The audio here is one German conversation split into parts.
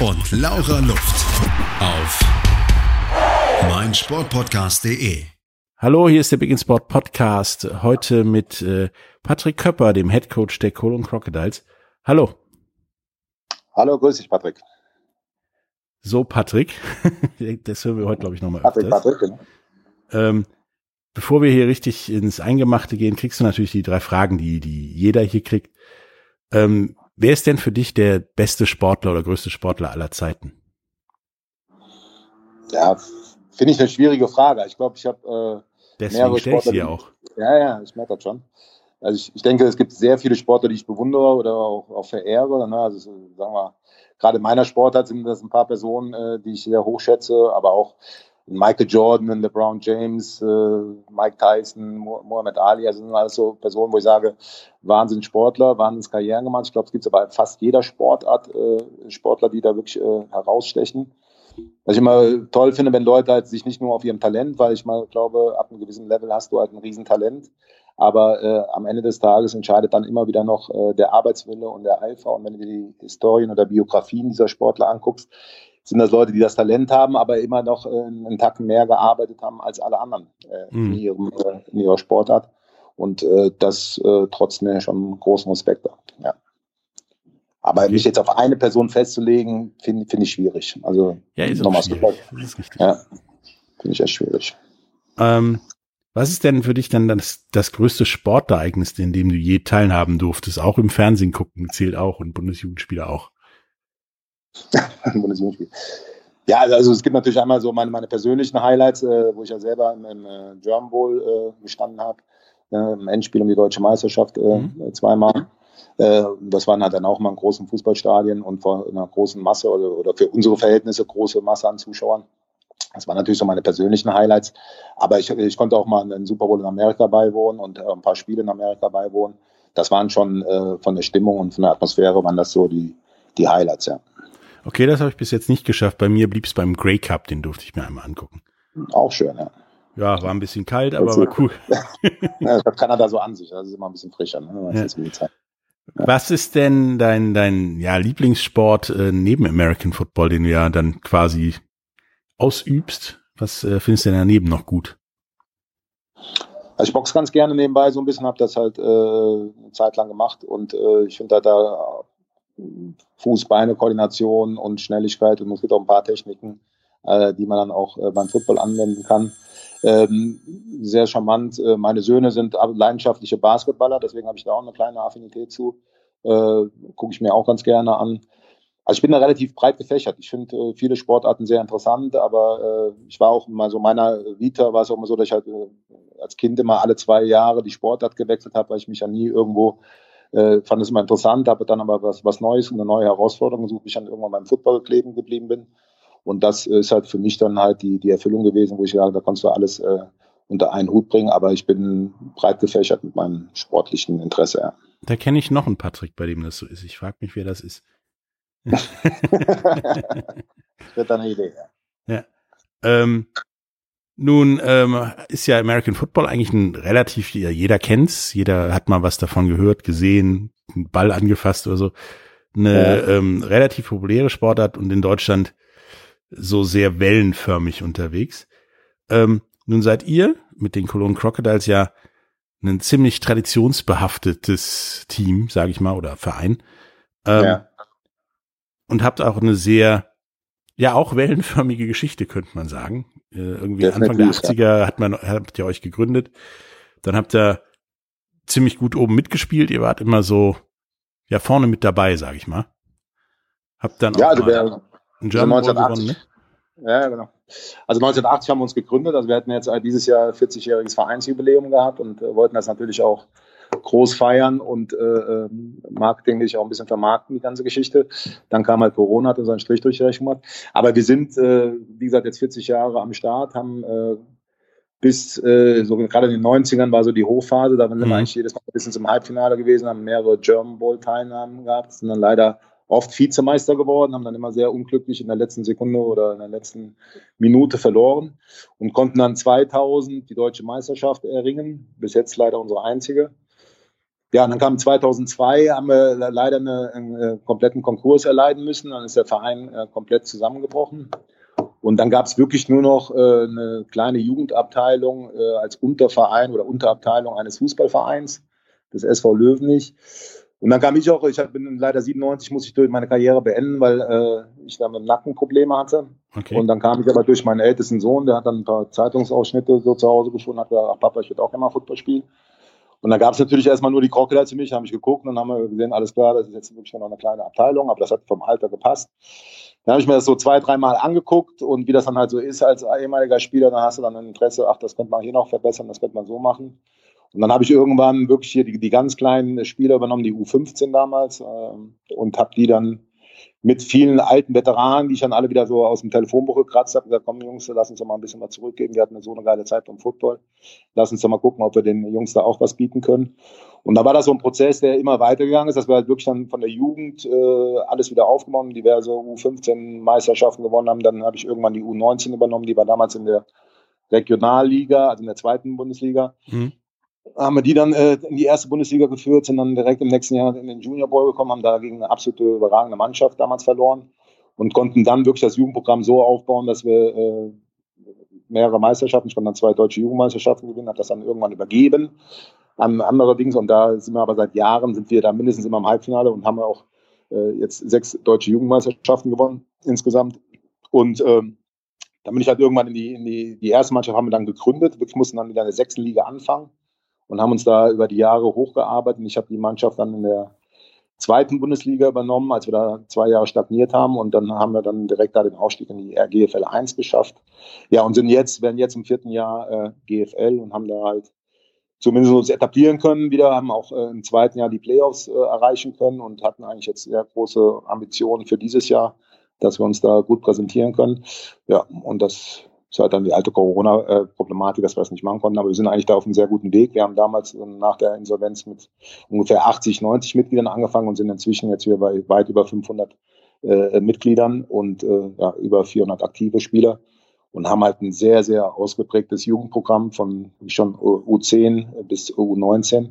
und Laura Luft. Auf meinsportpodcast.de. Hallo, hier ist der Big in Sport Podcast. Heute mit äh, Patrick Köpper, dem Head Coach der Cologne Crocodiles. Hallo. Hallo, grüß dich, Patrick. So, Patrick. das hören wir heute, glaube ich, nochmal Patrick, Patrick, genau. Ähm, bevor wir hier richtig ins Eingemachte gehen, kriegst du natürlich die drei Fragen, die, die jeder hier kriegt. Ähm, wer ist denn für dich der beste Sportler oder größte Sportler aller Zeiten? Ja, finde ich eine schwierige Frage. Ich glaube, ich habe äh, Deswegen mehrere Sportler. Ich auch. Ja, ja, ich merke das schon. Also ich, ich denke, es gibt sehr viele Sportler, die ich bewundere oder auch, auch verehre. Ne? Also sagen wir, gerade in meiner Sportart sind das ein paar Personen, äh, die ich sehr hochschätze, aber auch Michael Jordan, LeBron James, äh, Mike Tyson, Muhammad Ali, also sind alles so Personen, wo ich sage, Wahnsinn Sportler, Wahnsinns Karrieren gemacht. Ich glaube, es gibt aber fast jeder Sportart äh, Sportler, die da wirklich äh, herausstechen. Was ich immer toll finde, wenn Leute halt sich nicht nur auf ihrem Talent, weil ich mal glaube, ab einem gewissen Level hast du halt ein Riesentalent. Aber äh, am Ende des Tages entscheidet dann immer wieder noch äh, der Arbeitswille und der Eifer. Und wenn du dir die Historien oder Biografien dieser Sportler anguckst, sind das Leute, die das Talent haben, aber immer noch äh, einen Tacken mehr gearbeitet haben als alle anderen äh, mhm. in, ihrem, äh, in ihrer Sportart. Und äh, das trotz mir schon großen Respekt. Ja. Aber okay. mich jetzt auf eine Person festzulegen, finde find ich schwierig. Also ja, ist nochmal schwierig. Das ist richtig. Ja, finde ich echt schwierig. Ähm, was ist denn für dich dann das, das größte Sportereignis, in dem du je teilhaben durftest? Auch im Fernsehen gucken zählt auch und Bundesjugendspieler auch. Bundesjugendspiel. Ja, also, also es gibt natürlich einmal so meine, meine persönlichen Highlights, äh, wo ich ja selber im, im äh, German Bowl äh, gestanden habe, äh, im Endspiel um die deutsche Meisterschaft äh, mhm. zweimal. Äh, das waren halt dann auch mal in großen Fußballstadien und vor einer großen Masse oder, oder für unsere Verhältnisse große Masse an Zuschauern. Das waren natürlich so meine persönlichen Highlights. Aber ich, ich konnte auch mal einen Super Bowl in Amerika beiwohnen und ein paar Spiele in Amerika beiwohnen. Das waren schon von der Stimmung und von der Atmosphäre waren das so die, die Highlights, ja. Okay, das habe ich bis jetzt nicht geschafft. Bei mir blieb es beim Grey Cup, den durfte ich mir einmal angucken. Auch schön, ja. Ja, war ein bisschen kalt, aber war cool. ja, das hat Kanada so an sich, das ist immer ein bisschen frischer. Ne? Ja. Ist ja. Was ist denn dein, dein ja, Lieblingssport äh, neben American Football, den du ja dann quasi ausübst? Was äh, findest du denn daneben noch gut? Also ich boxe ganz gerne nebenbei so ein bisschen, habe das halt äh, eine Zeit lang gemacht und äh, ich finde halt da Fuß-Beine-Koordination und Schnelligkeit und es gibt auch ein paar Techniken, äh, die man dann auch äh, beim Football anwenden kann. Ähm, sehr charmant. Äh, meine Söhne sind leidenschaftliche Basketballer, deswegen habe ich da auch eine kleine Affinität zu. Äh, Gucke ich mir auch ganz gerne an. Also ich bin da relativ breit gefächert. Ich finde äh, viele Sportarten sehr interessant, aber äh, ich war auch mal so meiner Vita war es auch immer so, dass ich halt als Kind immer alle zwei Jahre die Sportart gewechselt habe, weil ich mich ja nie irgendwo äh, fand es immer interessant, habe dann aber was, was Neues und eine neue Herausforderung gesucht, bis ich dann irgendwann beim Football kleben geblieben bin. Und das ist halt für mich dann halt die, die Erfüllung gewesen, wo ich sage, da kannst du alles äh, unter einen Hut bringen, aber ich bin breit gefächert mit meinem sportlichen Interesse. Ja. Da kenne ich noch einen Patrick, bei dem das so ist. Ich frage mich, wer das ist. Wird eine Idee, ja. ja. Ähm, nun ähm, ist ja American Football eigentlich ein relativ, jeder kennt's, jeder hat mal was davon gehört, gesehen, einen Ball angefasst oder so. Eine ja. ähm, relativ populäre Sportart und in Deutschland so sehr wellenförmig unterwegs. Ähm, nun seid ihr mit den Cologne Crocodiles ja ein ziemlich traditionsbehaftetes Team, sage ich mal, oder Verein. Ähm, ja. Und habt auch eine sehr, ja, auch wellenförmige Geschichte, könnte man sagen. Äh, irgendwie Definitiv, Anfang der 80er ja. hat man, habt ihr euch gegründet. Dann habt ihr ziemlich gut oben mitgespielt. Ihr wart immer so, ja, vorne mit dabei, sag ich mal. Habt dann ja, auch also wir, einen German also gewonnen, ne? Ja, genau. Also 1980 haben wir uns gegründet. Also wir hatten jetzt dieses Jahr 40-jähriges Vereinsjubiläum gehabt und äh, wollten das natürlich auch groß feiern und äh, ähm, marketinglich auch ein bisschen vermarkten, die ganze Geschichte. Dann kam halt Corona, hat uns einen Strich durch die Rechnung gemacht. Aber wir sind, äh, wie gesagt, jetzt 40 Jahre am Start, haben äh, bis äh, so gerade in den 90ern war so die Hochphase, da sind wir mhm. eigentlich jedes Mal ein bisschen zum Halbfinale gewesen, haben mehrere German Bowl Teilnahmen gehabt, sind dann leider oft Vizemeister geworden, haben dann immer sehr unglücklich in der letzten Sekunde oder in der letzten Minute verloren und konnten dann 2000 die deutsche Meisterschaft erringen. Bis jetzt leider unsere einzige. Ja, und dann kam 2002, haben wir leider eine, einen äh, kompletten Konkurs erleiden müssen. Dann ist der Verein äh, komplett zusammengebrochen. Und dann gab es wirklich nur noch äh, eine kleine Jugendabteilung äh, als Unterverein oder Unterabteilung eines Fußballvereins, des SV Löwenich. Und dann kam ich auch, ich bin leider 97, muss ich durch meine Karriere beenden, weil äh, ich dann mit Nackenprobleme hatte. Okay. Und dann kam ich aber durch meinen ältesten Sohn, der hat dann ein paar Zeitungsausschnitte so zu Hause gefunden, hat gesagt, ach Papa, ich würde auch gerne mal Football spielen. Und dann gab es natürlich erstmal nur die Crocodiles für mich, habe ich geguckt und dann haben wir gesehen, alles klar, das ist jetzt wirklich noch eine kleine Abteilung, aber das hat vom Alter gepasst. Dann habe ich mir das so zwei, dreimal angeguckt und wie das dann halt so ist als ehemaliger Spieler, dann hast du dann ein Interesse, ach, das könnte man hier noch verbessern, das könnte man so machen. Und dann habe ich irgendwann wirklich hier die, die ganz kleinen Spieler übernommen, die U15 damals, äh, und habe die dann mit vielen alten Veteranen, die ich dann alle wieder so aus dem Telefonbuch gekratzt habe, gesagt, komm Jungs, lass uns doch mal ein bisschen was zurückgeben. Wir hatten so eine geile Zeit beim Football. Lass uns doch mal gucken, ob wir den Jungs da auch was bieten können. Und da war das so ein Prozess, der immer weitergegangen ist, dass wir halt wirklich dann von der Jugend äh, alles wieder aufgenommen, diverse U15 Meisterschaften gewonnen haben. Dann habe ich irgendwann die U19 übernommen, die war damals in der Regionalliga, also in der zweiten Bundesliga. Mhm haben wir die dann äh, in die erste Bundesliga geführt, sind dann direkt im nächsten Jahr in den Junior Bowl gekommen, haben da gegen eine absolute überragende Mannschaft damals verloren und konnten dann wirklich das Jugendprogramm so aufbauen, dass wir äh, mehrere Meisterschaften, ich konnte dann zwei deutsche Jugendmeisterschaften gewinnen, habe das dann irgendwann übergeben an andere Dings und da sind wir aber seit Jahren, sind wir da mindestens immer im Halbfinale und haben auch äh, jetzt sechs deutsche Jugendmeisterschaften gewonnen insgesamt und ähm, dann bin ich halt irgendwann in die, in die, die erste Mannschaft haben wir dann gegründet, wir mussten dann wieder in der sechsten Liga anfangen und haben uns da über die Jahre hochgearbeitet. Ich habe die Mannschaft dann in der zweiten Bundesliga übernommen, als wir da zwei Jahre stagniert haben und dann haben wir dann direkt da den Aufstieg in die RGFL 1 geschafft. Ja, und sind jetzt, werden jetzt im vierten Jahr äh, GFL und haben da halt zumindest uns etablieren können wieder, haben auch äh, im zweiten Jahr die Playoffs äh, erreichen können und hatten eigentlich jetzt sehr große Ambitionen für dieses Jahr, dass wir uns da gut präsentieren können. Ja, und das ist halt dann die alte Corona-Problematik, dass wir das nicht machen konnten. Aber wir sind eigentlich da auf einem sehr guten Weg. Wir haben damals nach der Insolvenz mit ungefähr 80, 90 Mitgliedern angefangen und sind inzwischen jetzt wieder bei weit über 500 äh, Mitgliedern und äh, ja, über 400 aktive Spieler und haben halt ein sehr, sehr ausgeprägtes Jugendprogramm von schon U10 bis U19.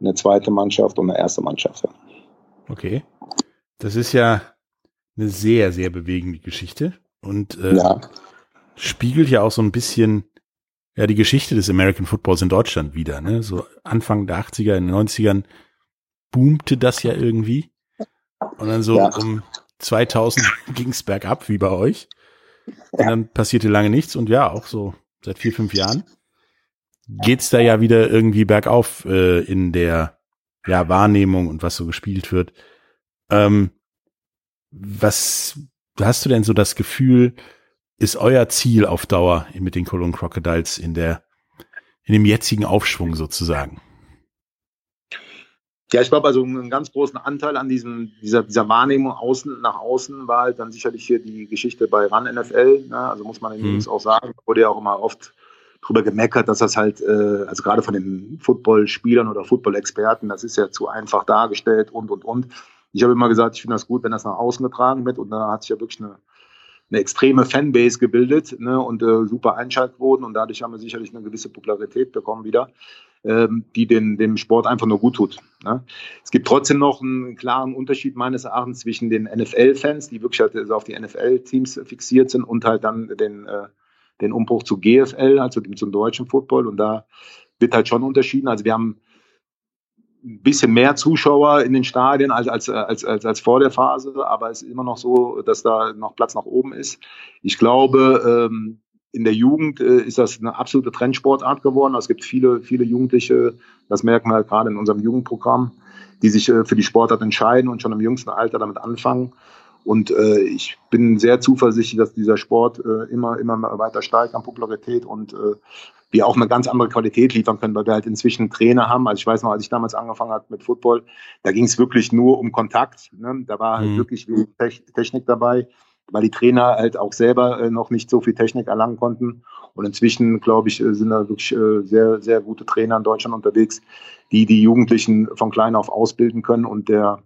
Eine zweite Mannschaft und eine erste Mannschaft. Okay. Das ist ja eine sehr, sehr bewegende Geschichte. Und äh, ja spiegelt ja auch so ein bisschen ja die Geschichte des American Footballs in Deutschland wieder. Ne? So Anfang der 80er, in den 90ern boomte das ja irgendwie. Und dann so ja. um 2000 ging es bergab, wie bei euch. Und dann passierte lange nichts. Und ja, auch so seit vier, fünf Jahren geht's da ja wieder irgendwie bergauf äh, in der ja, Wahrnehmung und was so gespielt wird. Ähm, was hast du denn so das Gefühl, ist euer Ziel auf Dauer mit den Cologne Crocodiles in der, in dem jetzigen Aufschwung sozusagen? Ja, ich glaube, also einen ganz großen Anteil an diesem, dieser, dieser Wahrnehmung außen nach außen war halt dann sicherlich hier die Geschichte bei RAN NFL. Ne? Also muss man übrigens mhm. auch sagen, wurde ja auch immer oft drüber gemeckert, dass das halt, äh, also gerade von den Footballspielern oder Football-Experten, das ist ja zu einfach dargestellt und und und. Ich habe immer gesagt, ich finde das gut, wenn das nach außen getragen wird und da hat sich ja wirklich eine eine extreme Fanbase gebildet ne, und äh, super Einschaltquoten und dadurch haben wir sicherlich eine gewisse Popularität bekommen wieder, ähm, die den, dem Sport einfach nur gut tut. Ne. Es gibt trotzdem noch einen klaren Unterschied meines Erachtens zwischen den NFL-Fans, die wirklich halt auf die NFL-Teams fixiert sind und halt dann den, äh, den Umbruch zu GFL, also dem, zum deutschen Football und da wird halt schon unterschieden. Also wir haben ein bisschen mehr Zuschauer in den Stadien als, als, als, als, als vor der Phase, aber es ist immer noch so, dass da noch Platz nach oben ist. Ich glaube, ähm, in der Jugend äh, ist das eine absolute Trendsportart geworden. Es gibt viele, viele Jugendliche, das merken wir halt gerade in unserem Jugendprogramm, die sich äh, für die Sportart entscheiden und schon im jüngsten Alter damit anfangen. Und äh, ich bin sehr zuversichtlich, dass dieser Sport äh, immer, immer weiter steigt an Popularität und wir auch eine ganz andere Qualität liefern können, weil wir halt inzwischen Trainer haben. Also ich weiß noch, als ich damals angefangen habe mit Football, da ging es wirklich nur um Kontakt. Ne? Da war halt mhm. wirklich wenig Technik dabei, weil die Trainer halt auch selber äh, noch nicht so viel Technik erlangen konnten. Und inzwischen, glaube ich, äh, sind da wirklich äh, sehr, sehr gute Trainer in Deutschland unterwegs, die die Jugendlichen von klein auf ausbilden können und der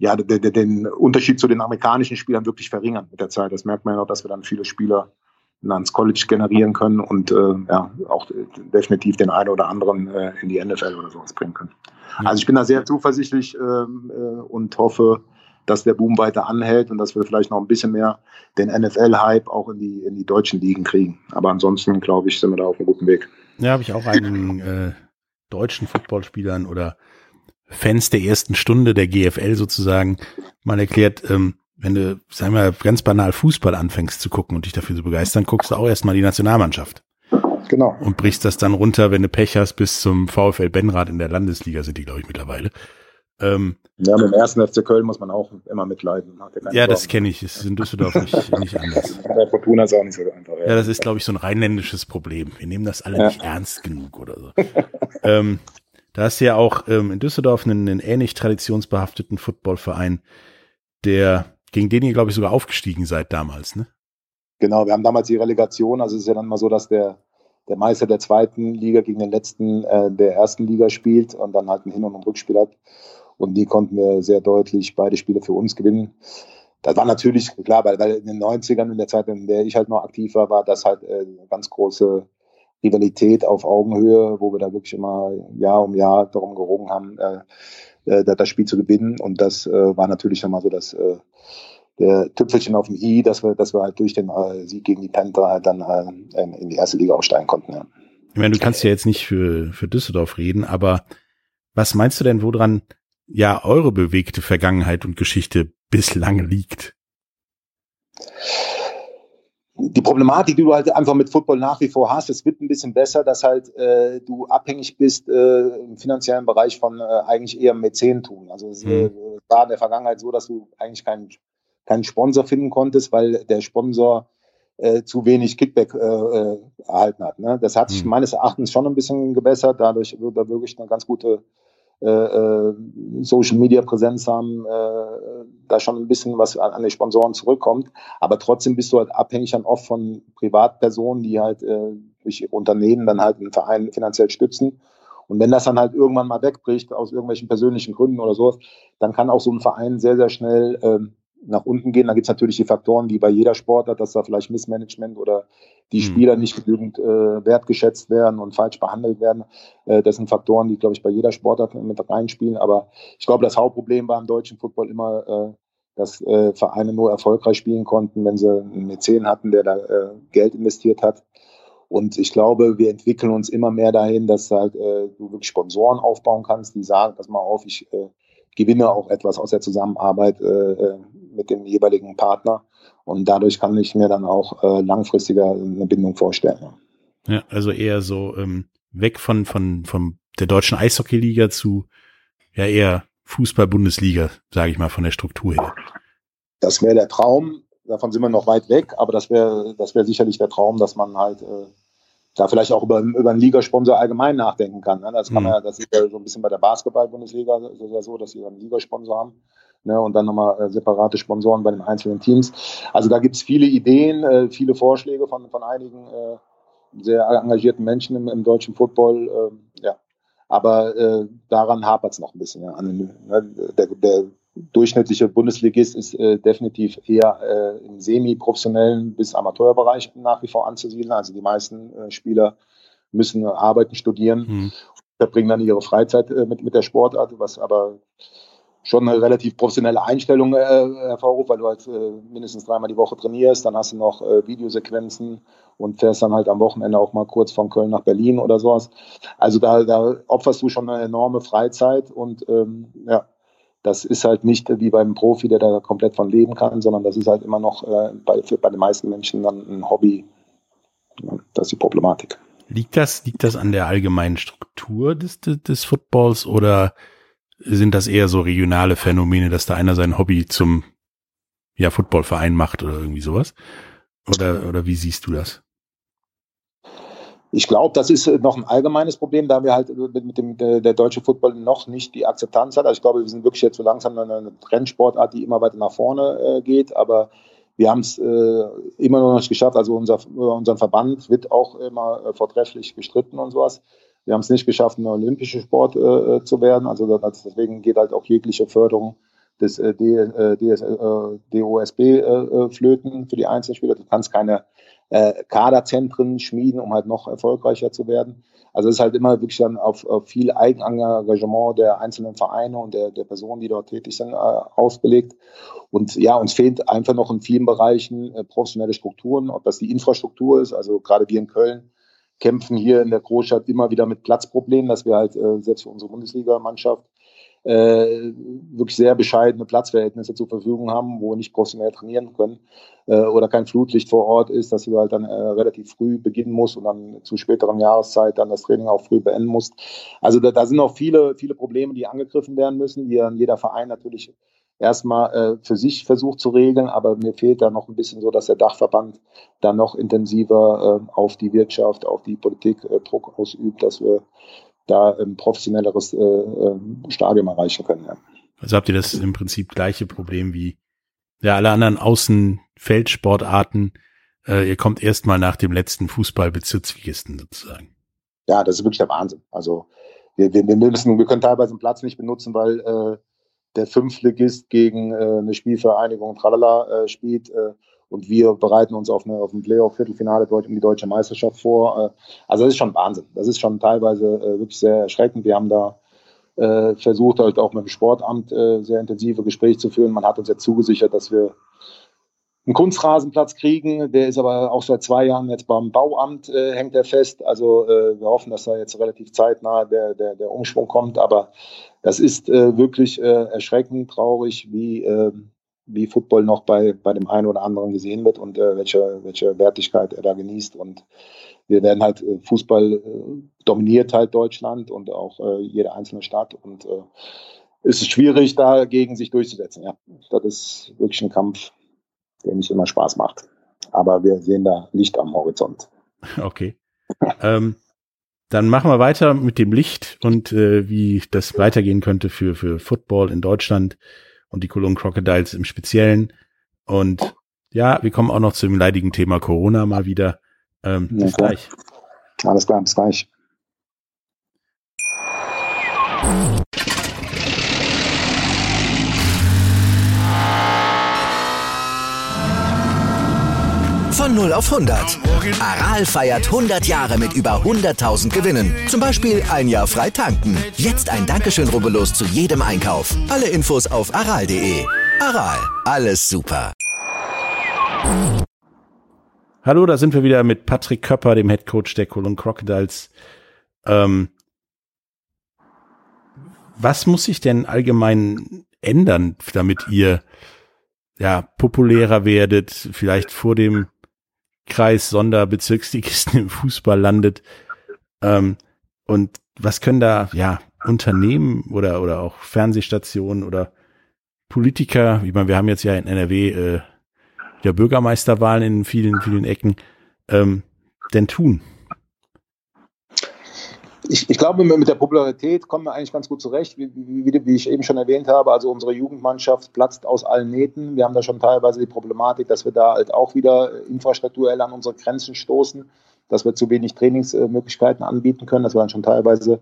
ja, den Unterschied zu den amerikanischen Spielern wirklich verringern mit der Zeit. Das merkt man ja auch, dass wir dann viele Spieler ans College generieren können und äh, ja, auch definitiv den einen oder anderen äh, in die NFL oder sowas bringen können. Also ich bin da sehr zuversichtlich ähm, äh, und hoffe, dass der Boom weiter anhält und dass wir vielleicht noch ein bisschen mehr den NFL-Hype auch in die, in die deutschen Ligen kriegen. Aber ansonsten, glaube ich, sind wir da auf einem guten Weg. Ja, habe ich auch einigen äh, deutschen Footballspielern oder Fans der ersten Stunde der GFL sozusagen mal erklärt, ähm, wenn du, sagen wir, ganz banal Fußball anfängst zu gucken und dich dafür zu begeistern, guckst du auch erstmal die Nationalmannschaft. Genau. Und brichst das dann runter, wenn du Pech hast, bis zum VfL Benrad in der Landesliga sind die, glaube ich, mittlerweile. Ähm, ja, mit dem ersten FC Köln muss man auch immer mitleiden. Ja, das kenne ich. Es ist in Düsseldorf nicht, nicht anders. Bei Fortuna ist auch nicht so einfach. Ja, das ist, glaube ich, so ein rheinländisches Problem. Wir nehmen das alle ja. nicht ernst genug oder so. ähm, da hast du ja auch ähm, in Düsseldorf einen, einen ähnlich traditionsbehafteten Footballverein, der gegen den ihr, glaube ich, sogar aufgestiegen seid damals, ne? Genau, wir haben damals die Relegation. Also es ist ja dann mal so, dass der, der Meister der zweiten Liga gegen den letzten äh, der ersten Liga spielt und dann halt ein Hin- und ein Rückspiel hat. Und die konnten wir sehr deutlich beide Spiele für uns gewinnen. Das war natürlich klar, weil, weil in den 90ern, in der Zeit, in der ich halt noch aktiv war, war das halt äh, eine ganz große Rivalität auf Augenhöhe, wo wir da wirklich immer Jahr um Jahr darum gerungen haben, äh, äh, das Spiel zu gewinnen. Und das äh, war natürlich nochmal so das äh, der Tüpfelchen auf dem i, dass wir, dass wir halt durch den äh, Sieg gegen die Panther halt dann äh, in die erste Liga aufsteigen konnten. Ja. Ich meine, du kannst ja jetzt nicht für, für Düsseldorf reden, aber was meinst du denn, woran ja eure bewegte Vergangenheit und Geschichte bislang liegt? Die Problematik, die du halt einfach mit Football nach wie vor hast, es wird ein bisschen besser, dass halt äh, du abhängig bist äh, im finanziellen Bereich von äh, eigentlich eher Mäzenentum. Also es mhm. war in der Vergangenheit so, dass du eigentlich keinen keinen Sponsor finden konntest, weil der Sponsor äh, zu wenig Kickback äh, äh, erhalten hat. Ne? Das hat sich mhm. meines Erachtens schon ein bisschen gebessert. Dadurch wird da wirklich eine ganz gute Social Media Präsenz haben, äh, da schon ein bisschen was an, die Sponsoren zurückkommt. Aber trotzdem bist du halt abhängig dann oft von Privatpersonen, die halt äh, durch Unternehmen dann halt einen Verein finanziell stützen. Und wenn das dann halt irgendwann mal wegbricht, aus irgendwelchen persönlichen Gründen oder sowas, dann kann auch so ein Verein sehr, sehr schnell ähm, nach unten gehen. Da gibt es natürlich die Faktoren, wie bei jeder Sportart, dass da vielleicht Missmanagement oder die hm. Spieler nicht genügend äh, wertgeschätzt werden und falsch behandelt werden. Äh, das sind Faktoren, die, glaube ich, bei jeder Sportart mit reinspielen. Aber ich glaube, das Hauptproblem war im deutschen Football immer, äh, dass äh, Vereine nur erfolgreich spielen konnten, wenn sie einen Mäzen hatten, der da äh, Geld investiert hat. Und ich glaube, wir entwickeln uns immer mehr dahin, dass halt äh, du wirklich Sponsoren aufbauen kannst, die sagen, pass mal auf, ich gewinne auch etwas aus der Zusammenarbeit äh, mit dem jeweiligen Partner. Und dadurch kann ich mir dann auch äh, langfristiger eine Bindung vorstellen. Ja, also eher so ähm, weg von, von, von der deutschen Eishockeyliga zu ja eher Fußball-Bundesliga, sage ich mal, von der Struktur her. Das wäre der Traum. Davon sind wir noch weit weg, aber das wäre das wäre sicherlich der Traum, dass man halt äh, da vielleicht auch über, über einen Ligasponsor allgemein nachdenken kann. Ne? Das kann man, mhm. das ist ja so ein bisschen bei der Basketball-Bundesliga so, so, dass sie einen Ligasponsor haben. Ne, und dann nochmal äh, separate Sponsoren bei den einzelnen Teams. Also da gibt es viele Ideen, äh, viele Vorschläge von, von einigen äh, sehr engagierten Menschen im, im deutschen Football. Äh, ja. Aber äh, daran hapert es noch ein bisschen. Ja. Ne, der, der durchschnittliche Bundesligist ist äh, definitiv eher äh, im semi-professionellen bis Amateurbereich nach wie vor anzusiedeln. Also die meisten äh, Spieler müssen arbeiten, studieren, mhm. verbringen dann ihre Freizeit äh, mit, mit der Sportart, was aber schon eine relativ professionelle Einstellung äh, hervorruft, weil du halt äh, mindestens dreimal die Woche trainierst, dann hast du noch Videosequenzen und fährst dann halt am Wochenende auch mal kurz von Köln nach Berlin oder sowas. Also da, da opferst du schon eine enorme Freizeit und ähm, ja, das ist halt nicht wie beim Profi, der da komplett von leben kann, sondern das ist halt immer noch äh, bei, für, bei den meisten Menschen dann ein Hobby. Das ist die Problematik. Liegt das, liegt das an der allgemeinen Struktur des, des, Footballs oder sind das eher so regionale Phänomene, dass da einer sein Hobby zum ja, Footballverein macht oder irgendwie sowas? Oder, oder wie siehst du das? Ich glaube, das ist äh, noch ein allgemeines Problem, da wir halt mit, mit dem der, der, deutsche Football noch nicht die Akzeptanz hat. Also ich glaube, wir sind wirklich jetzt so langsam eine, Trendsportart, die immer weiter nach vorne äh, geht, aber wir haben es äh, immer noch nicht geschafft. Also unser, unser Verband wird auch immer äh, vortrefflich gestritten und sowas. Wir haben es nicht geschafft, ein olympischer Sport äh, äh, zu werden. Also das, deswegen geht halt auch jegliche Förderung des äh, äh, DOSB äh, flöten für die Einzelspieler. Du kannst keine äh, Kaderzentren schmieden, um halt noch erfolgreicher zu werden. Also es ist halt immer wirklich dann auf, auf viel Eigenengagement der einzelnen Vereine und der, der Personen, die dort tätig sind, äh, ausgelegt. Und ja, uns fehlt einfach noch in vielen Bereichen äh, professionelle Strukturen, ob das die Infrastruktur ist, also gerade wir in Köln kämpfen hier in der Großstadt immer wieder mit Platzproblemen, dass wir halt äh, selbst für unsere Bundesligamannschaft äh, wirklich sehr bescheidene Platzverhältnisse zur Verfügung haben, wo nicht professionell trainieren können äh, oder kein Flutlicht vor Ort ist, dass du halt dann äh, relativ früh beginnen musst und dann zu späteren Jahreszeit dann das Training auch früh beenden musst. Also da, da sind noch viele, viele Probleme, die angegriffen werden müssen, die jeder Verein natürlich erstmal äh, für sich versucht zu regeln, aber mir fehlt da noch ein bisschen so, dass der Dachverband dann noch intensiver äh, auf die Wirtschaft, auf die Politik äh, Druck ausübt, dass wir da ein professionelleres äh, ähm, Stadium erreichen können. Ja. Also habt ihr das im Prinzip gleiche Problem wie ja, alle anderen Außenfeldsportarten. Äh, ihr kommt erstmal nach dem letzten Fußballbezirksligisten sozusagen. Ja, das ist wirklich der Wahnsinn. Also wir, wir, wir müssen, wir können teilweise den Platz nicht benutzen, weil äh, der Fünftligist gegen äh, eine Spielvereinigung Tralala äh, spielt. Äh, und wir bereiten uns auf, eine, auf ein Playoff-Viertelfinale um die deutsche Meisterschaft vor. Äh, also das ist schon Wahnsinn. Das ist schon teilweise äh, wirklich sehr erschreckend. Wir haben da äh, versucht, halt auch mit dem Sportamt sehr intensive Gespräche zu führen. Man hat uns jetzt zugesichert, dass wir einen Kunstrasenplatz kriegen. Der ist aber auch seit zwei Jahren jetzt beim Bauamt, hängt er fest. Also wir hoffen, dass da jetzt relativ zeitnah der, der, der Umschwung kommt. Aber das ist wirklich erschreckend, traurig, wie, ähm, wie Football noch bei, bei dem einen oder anderen gesehen wird und äh, welche, welche Wertigkeit er da genießt. Und wir werden halt, äh, Fußball äh, dominiert halt Deutschland und auch äh, jede einzelne Stadt. Und äh, es ist schwierig, dagegen sich durchzusetzen. Ja, das ist wirklich ein Kampf, der nicht immer Spaß macht. Aber wir sehen da Licht am Horizont. Okay. ähm, dann machen wir weiter mit dem Licht und wie das weitergehen könnte für, für Football in Deutschland und die Cologne Crocodiles im Speziellen. Und ja, wir kommen auch noch zum leidigen Thema Corona mal wieder. Ähm, bis gleich. Alles klar, bis gleich. 0 auf 100. Aral feiert 100 Jahre mit über 100.000 Gewinnen. Zum Beispiel ein Jahr frei tanken. Jetzt ein Dankeschön, rubbellos zu jedem Einkauf. Alle Infos auf aral.de. Aral, alles super. Hallo, da sind wir wieder mit Patrick Köpper, dem Head Coach der Cologne Crocodiles. Ähm, was muss sich denn allgemein ändern, damit ihr ja populärer werdet, vielleicht vor dem Kreis Sonderbezirksligisten im Fußball landet. Ähm, und was können da, ja, Unternehmen oder, oder auch Fernsehstationen oder Politiker, ich meine, wir haben jetzt ja in NRW äh, ja Bürgermeisterwahlen in vielen, vielen Ecken, ähm, denn tun? Ich, ich glaube, mit der Popularität kommen wir eigentlich ganz gut zurecht, wie, wie, wie, ich eben schon erwähnt habe. Also unsere Jugendmannschaft platzt aus allen Nähten. Wir haben da schon teilweise die Problematik, dass wir da halt auch wieder infrastrukturell an unsere Grenzen stoßen, dass wir zu wenig Trainingsmöglichkeiten anbieten können, dass wir dann schon teilweise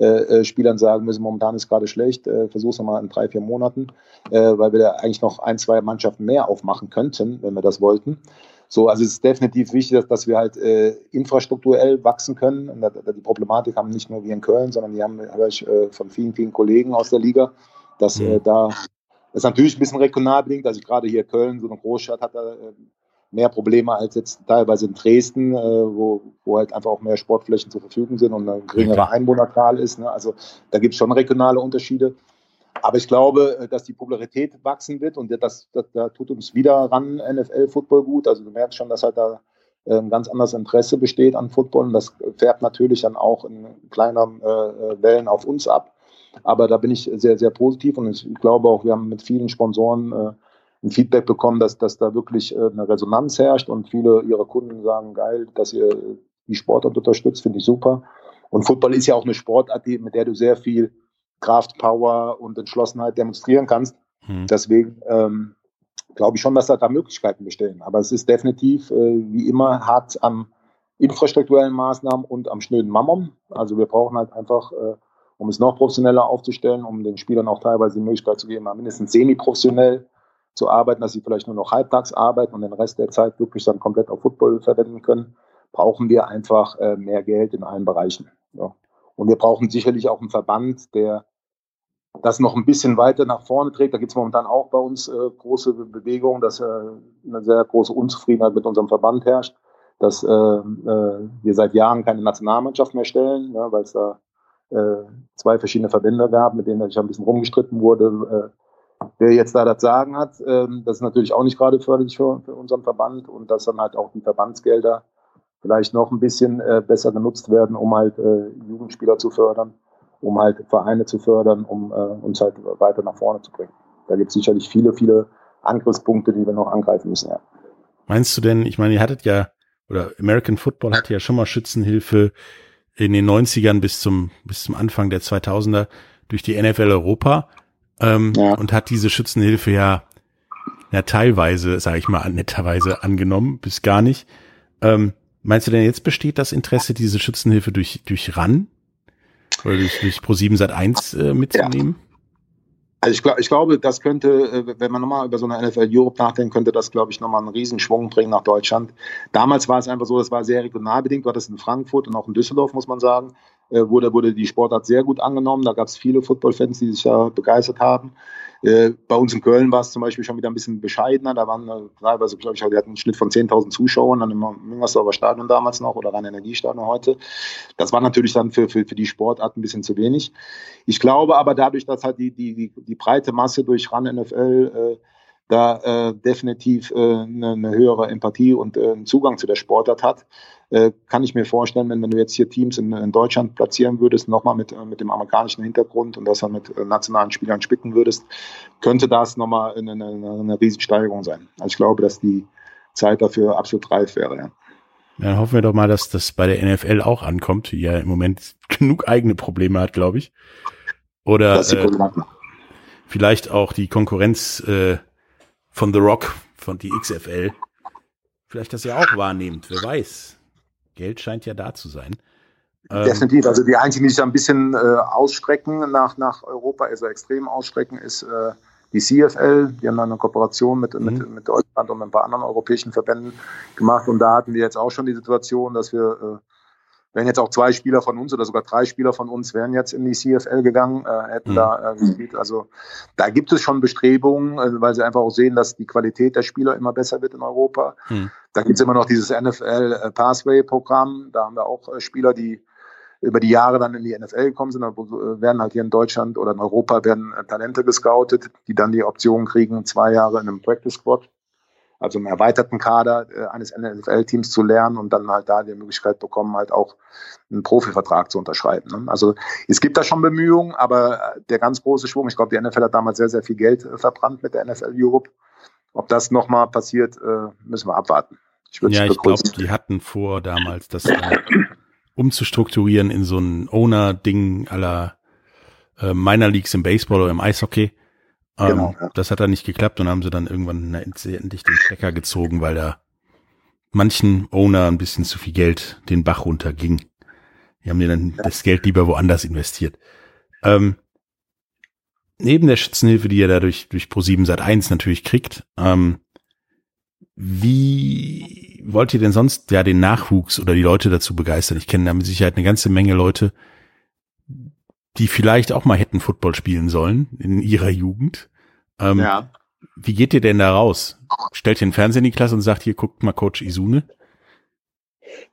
äh, äh Spielern sagen müssen, momentan ist gerade schlecht, äh, versuch's nochmal in drei, vier Monaten, äh, weil wir da eigentlich noch ein, zwei Mannschaften mehr aufmachen könnten, wenn wir das wollten. So, also es ist definitiv wichtig, dass, dass wir halt äh, infrastrukturell wachsen können. Und die Problematik haben nicht nur wir in Köln, sondern die haben hab ich, äh, von vielen, vielen Kollegen aus der Liga, dass äh, mhm. da das ist natürlich ein bisschen regional bedingt. Also gerade hier Köln, so eine Großstadt, hat da äh, mehr Probleme als jetzt teilweise in Dresden, äh, wo, wo halt einfach auch mehr Sportflächen zur Verfügung sind und ein geringerer Einwohnerzahl ist. Ne? Also da gibt es schon regionale Unterschiede. Aber ich glaube, äh, dass die Popularität wachsen wird und das, das, da tut uns wieder ran NFL-Football gut. Also du merkst schon, dass halt da ein ganz anderes Interesse besteht an Football und das färbt natürlich dann auch in kleineren äh, äh, Wellen auf uns ab. Aber da bin ich sehr, sehr positiv und ich glaube auch, wir haben mit vielen Sponsoren äh, ein Feedback bekommen, dass, dass da wirklich äh, eine Resonanz herrscht und viele ihrer Kunden sagen, geil, dass ihr die Sportart unterstützt, finde ich super. Und Football ist ja auch eine Sportart, mit der du sehr viel Kraft, Power und Entschlossenheit demonstrieren kannst. Hm. Deswegen ähm, glaube ich schon, dass da, da Möglichkeiten bestehen. Aber es ist definitiv, äh, wie immer, hart am infrastrukturellen Maßnahmen und am schnöden Mammon. Also wir brauchen halt einfach, äh, um es noch professioneller aufzustellen, um den Spielern auch teilweise die Möglichkeit zu geben, mindestens semi-professionell zu arbeiten, dass sie vielleicht nur noch halbtags arbeiten und den Rest der Zeit wirklich dann komplett auf Football verwenden können, brauchen wir einfach äh, mehr Geld in allen Bereichen. Ja. Und wir brauchen sicherlich auch einen Verband, der das noch ein bisschen weiter nach vorne trägt. Da gibt es momentan auch bei uns äh, große Bewegungen, dass äh, eine sehr große Unzufriedenheit mit unserem Verband herrscht, dass äh, äh, wir seit Jahren keine Nationalmannschaft mehr stellen, ja, weil es da äh, zwei verschiedene Verbände gab, mit denen sich ein bisschen rumgestritten wurde, äh, wer jetzt da das Sagen hat. Ähm, das ist natürlich auch nicht gerade förderlich für, für unseren Verband und dass dann halt auch die Verbandsgelder vielleicht noch ein bisschen äh, besser genutzt werden, um halt äh, Jugendspieler zu fördern um halt Vereine zu fördern, um äh, uns halt weiter nach vorne zu bringen. Da gibt es sicherlich viele, viele Angriffspunkte, die wir noch angreifen müssen. Ja. Meinst du denn, ich meine, ihr hattet ja, oder American Football hatte ja schon mal Schützenhilfe in den 90ern bis zum, bis zum Anfang der 2000er durch die NFL Europa ähm, ja. und hat diese Schützenhilfe ja, ja teilweise, sage ich mal, netterweise angenommen, bis gar nicht. Ähm, meinst du denn jetzt besteht das Interesse, diese Schützenhilfe durch, durch RAN oder durch, durch Pro7 Sat 1 äh, mitzunehmen? Ja. Also ich, glaub, ich glaube, das könnte, äh, wenn man nochmal über so eine NFL Europe nachdenkt, könnte das, glaube ich, nochmal einen Riesenschwung bringen nach Deutschland. Damals war es einfach so, das war sehr regional bedingt, war das in Frankfurt und auch in Düsseldorf, muss man sagen, äh, wurde, wurde die Sportart sehr gut angenommen. Da gab es viele Football-Fans, die sich da begeistert haben. Äh, bei uns in Köln war es zum Beispiel schon wieder ein bisschen bescheidener. Da waren äh, teilweise, glaube ich, wir hatten einen Schnitt von 10.000 Zuschauern dann im Müngersdorfer Stadion damals noch oder Rhein Energiestadion heute. Das war natürlich dann für, für, für die Sportart ein bisschen zu wenig. Ich glaube aber dadurch, dass halt die, die, die, die breite Masse durch RAN NFL äh, da äh, definitiv äh, eine, eine höhere Empathie und äh, einen Zugang zu der Sportart hat, äh, kann ich mir vorstellen, wenn, wenn du jetzt hier Teams in, in Deutschland platzieren würdest, nochmal mit, mit dem amerikanischen Hintergrund und das dann mit äh, nationalen Spielern spicken würdest, könnte das nochmal eine, eine, eine Riesensteigerung sein. Also ich glaube, dass die Zeit dafür absolut reif wäre. Ja. Dann hoffen wir doch mal, dass das bei der NFL auch ankommt, die ja im Moment genug eigene Probleme hat, glaube ich. Oder äh, vielleicht auch die Konkurrenz äh, von The Rock, von die XFL, vielleicht das ja auch wahrnehmt, wer weiß. Geld scheint ja da zu sein. Ähm, Definitiv. Also die einzigen, die sich ein bisschen äh, ausstrecken nach, nach Europa, also extrem ausstrecken, ist äh, die CFL. Die haben eine Kooperation mit, mhm. mit, mit Deutschland und mit ein paar anderen europäischen Verbänden gemacht. Und da hatten wir jetzt auch schon die Situation, dass wir äh, wären jetzt auch zwei Spieler von uns oder sogar drei Spieler von uns wären jetzt in die CFL gegangen, äh, hätten mhm. da äh, gespielt. Also da gibt es schon Bestrebungen, äh, weil sie einfach auch sehen, dass die Qualität der Spieler immer besser wird in Europa. Mhm. Da gibt es immer noch dieses NFL äh, Pathway Programm. Da haben wir auch äh, Spieler, die über die Jahre dann in die NFL gekommen sind, da äh, werden halt hier in Deutschland oder in Europa werden Talente gescoutet, die dann die Option kriegen, zwei Jahre in einem Practice Squad also im erweiterten Kader äh, eines NFL-Teams zu lernen und dann halt da die Möglichkeit bekommen, halt auch einen Profivertrag zu unterschreiben. Ne? Also es gibt da schon Bemühungen, aber der ganz große Schwung, ich glaube, die NFL hat damals sehr, sehr viel Geld äh, verbrannt mit der NFL Europe. Ob das nochmal passiert, äh, müssen wir abwarten. Ich ja, ich glaube, die hatten vor, damals das äh, umzustrukturieren in so ein Owner-Ding aller äh, Minor Leagues im Baseball oder im Eishockey ähm, genau, ja. Das hat dann nicht geklappt und haben sie dann irgendwann endlich den Stecker gezogen, weil da manchen Owner ein bisschen zu viel Geld den Bach runterging. Die haben dir dann ja. das Geld lieber woanders investiert. Ähm, neben der Schützenhilfe, die ihr dadurch durch Pro7 Sat 1 natürlich kriegt, ähm, wie wollt ihr denn sonst ja den Nachwuchs oder die Leute dazu begeistern? Ich kenne da mit Sicherheit eine ganze Menge Leute, die vielleicht auch mal hätten Football spielen sollen in ihrer Jugend. Ähm, ja. Wie geht ihr denn da raus? Stellt ihr den Fernseher in die Klasse und sagt, hier guckt mal Coach Isune?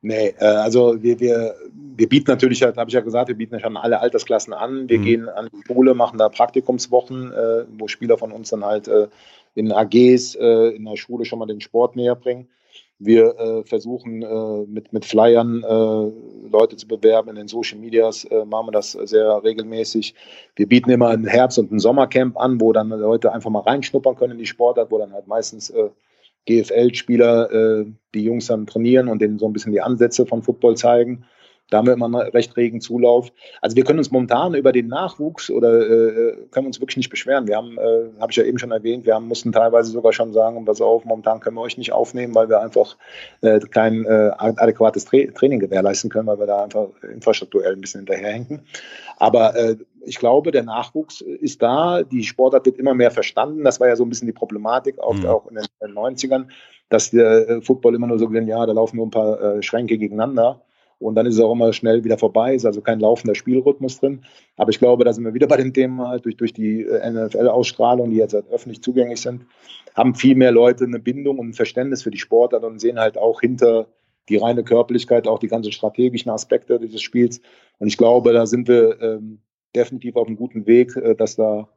Nee, äh, also wir, wir, wir bieten natürlich, habe ich ja gesagt, wir bieten ja schon alle Altersklassen an. Wir mhm. gehen an die Schule, machen da Praktikumswochen, äh, wo Spieler von uns dann halt äh, in AGs, äh, in der Schule schon mal den Sport näher bringen. Wir äh, versuchen äh, mit, mit Flyern äh, Leute zu bewerben. In den Social Medias äh, machen wir das sehr regelmäßig. Wir bieten immer ein Herbst- und ein Sommercamp an, wo dann Leute einfach mal reinschnuppern können in die Sportart, wo dann halt meistens äh, GFL-Spieler äh, die Jungs dann trainieren und denen so ein bisschen die Ansätze von Football zeigen. Da haben wir immer einen recht regen Zulauf. Also wir können uns momentan über den Nachwuchs oder äh, können uns wirklich nicht beschweren. Wir haben, äh, habe ich ja eben schon erwähnt, wir haben, mussten teilweise sogar schon sagen, pass auf, momentan können wir euch nicht aufnehmen, weil wir einfach äh, kein äh, adäquates Tra Training gewährleisten können, weil wir da einfach infrastrukturell ein bisschen hinterherhängen. Aber äh, ich glaube, der Nachwuchs ist da. Die Sportart wird immer mehr verstanden. Das war ja so ein bisschen die Problematik, auch, mhm. auch in den 90ern, dass der äh, Football immer nur so gesehen, ja, da laufen nur ein paar äh, Schränke gegeneinander und dann ist es auch immer schnell wieder vorbei, ist also kein laufender Spielrhythmus drin. Aber ich glaube, da sind wir wieder bei dem Thema, halt durch, durch die äh, NFL-Ausstrahlung, die jetzt halt öffentlich zugänglich sind, haben viel mehr Leute eine Bindung und ein Verständnis für die Sportart und sehen halt auch hinter die reine Körperlichkeit, auch die ganzen strategischen Aspekte dieses Spiels. Und ich glaube, da sind wir ähm, definitiv auf einem guten Weg, äh, dass da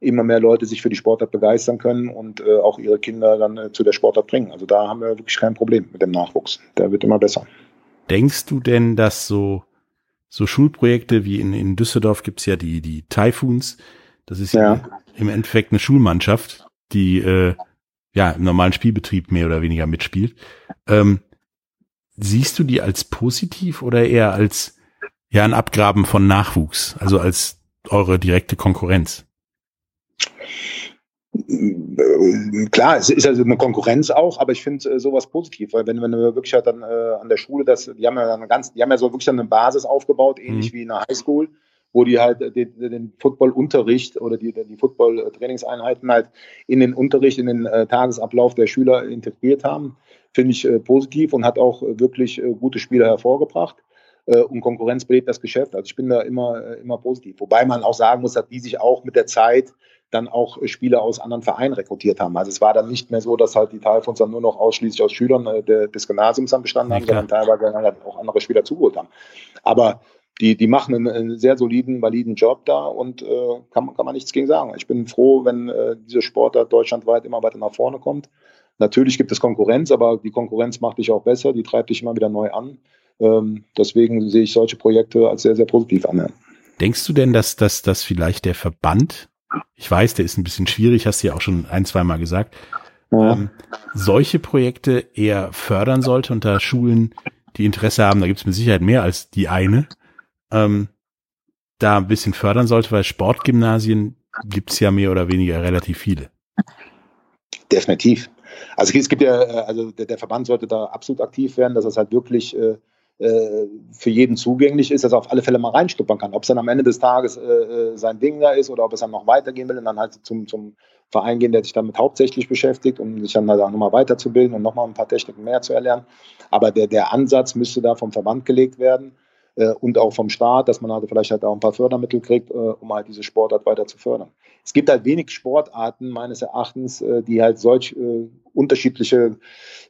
immer mehr Leute sich für die Sportart begeistern können und äh, auch ihre Kinder dann äh, zu der Sportart bringen. Also da haben wir wirklich kein Problem mit dem Nachwuchs. Der wird immer besser. Denkst du denn, dass so, so Schulprojekte wie in, in Düsseldorf gibt's ja die, die Typhoons, das ist ja, im Endeffekt eine Schulmannschaft, die äh, ja im normalen Spielbetrieb mehr oder weniger mitspielt. Ähm, siehst du die als positiv oder eher als ja ein Abgraben von Nachwuchs, also als eure direkte Konkurrenz? Klar, es ist also eine Konkurrenz auch, aber ich finde äh, sowas positiv, weil wenn, wenn du wirklich halt dann äh, an der Schule, das, die haben ja dann ganz, die haben ja so wirklich dann eine Basis aufgebaut, ähnlich mhm. wie in der Highschool, wo die halt den, den Football-Unterricht oder die, die Football-Trainingseinheiten halt in den Unterricht, in den äh, Tagesablauf der Schüler integriert haben, finde ich äh, positiv und hat auch wirklich äh, gute Spieler hervorgebracht äh, und Konkurrenz belebt das Geschäft. Also ich bin da immer, äh, immer positiv. Wobei man auch sagen muss, dass die sich auch mit der Zeit dann auch Spieler aus anderen Vereinen rekrutiert haben. Also es war dann nicht mehr so, dass halt die Teilfonds dann nur noch ausschließlich aus Schülern äh, des Gymnasiums dann bestanden haben, sondern teilweise halt auch andere Spieler zugeholt haben. Aber die, die machen einen, einen sehr soliden, validen Job da und äh, kann, kann man nichts gegen sagen. Ich bin froh, wenn äh, diese Sportart deutschlandweit immer weiter nach vorne kommt. Natürlich gibt es Konkurrenz, aber die Konkurrenz macht dich auch besser, die treibt dich immer wieder neu an. Ähm, deswegen sehe ich solche Projekte als sehr, sehr positiv an. Denkst du denn, dass, dass, dass vielleicht der Verband ich weiß, der ist ein bisschen schwierig, hast du ja auch schon ein, zwei Mal gesagt, ja. ähm, solche Projekte eher fördern sollte unter Schulen, die Interesse haben, da gibt es mit Sicherheit mehr als die eine, ähm, da ein bisschen fördern sollte, weil Sportgymnasien gibt es ja mehr oder weniger relativ viele. Definitiv. Also es gibt ja, äh, also der, der Verband sollte da absolut aktiv werden, dass es halt wirklich äh, äh, für jeden zugänglich ist, dass er auf alle Fälle mal reinstuppern kann. Ob es dann am Ende des Tages äh, äh, sein Ding da ist oder ob es dann noch weitergehen will und dann halt zum, zum Verein gehen, der sich damit hauptsächlich beschäftigt, um sich dann halt nochmal weiterzubilden und nochmal ein paar Techniken mehr zu erlernen. Aber der, der Ansatz müsste da vom Verband gelegt werden äh, und auch vom Staat, dass man halt vielleicht halt auch ein paar Fördermittel kriegt, äh, um halt diese Sportart weiter zu fördern. Es gibt halt wenig Sportarten meines Erachtens, äh, die halt solch äh, unterschiedliche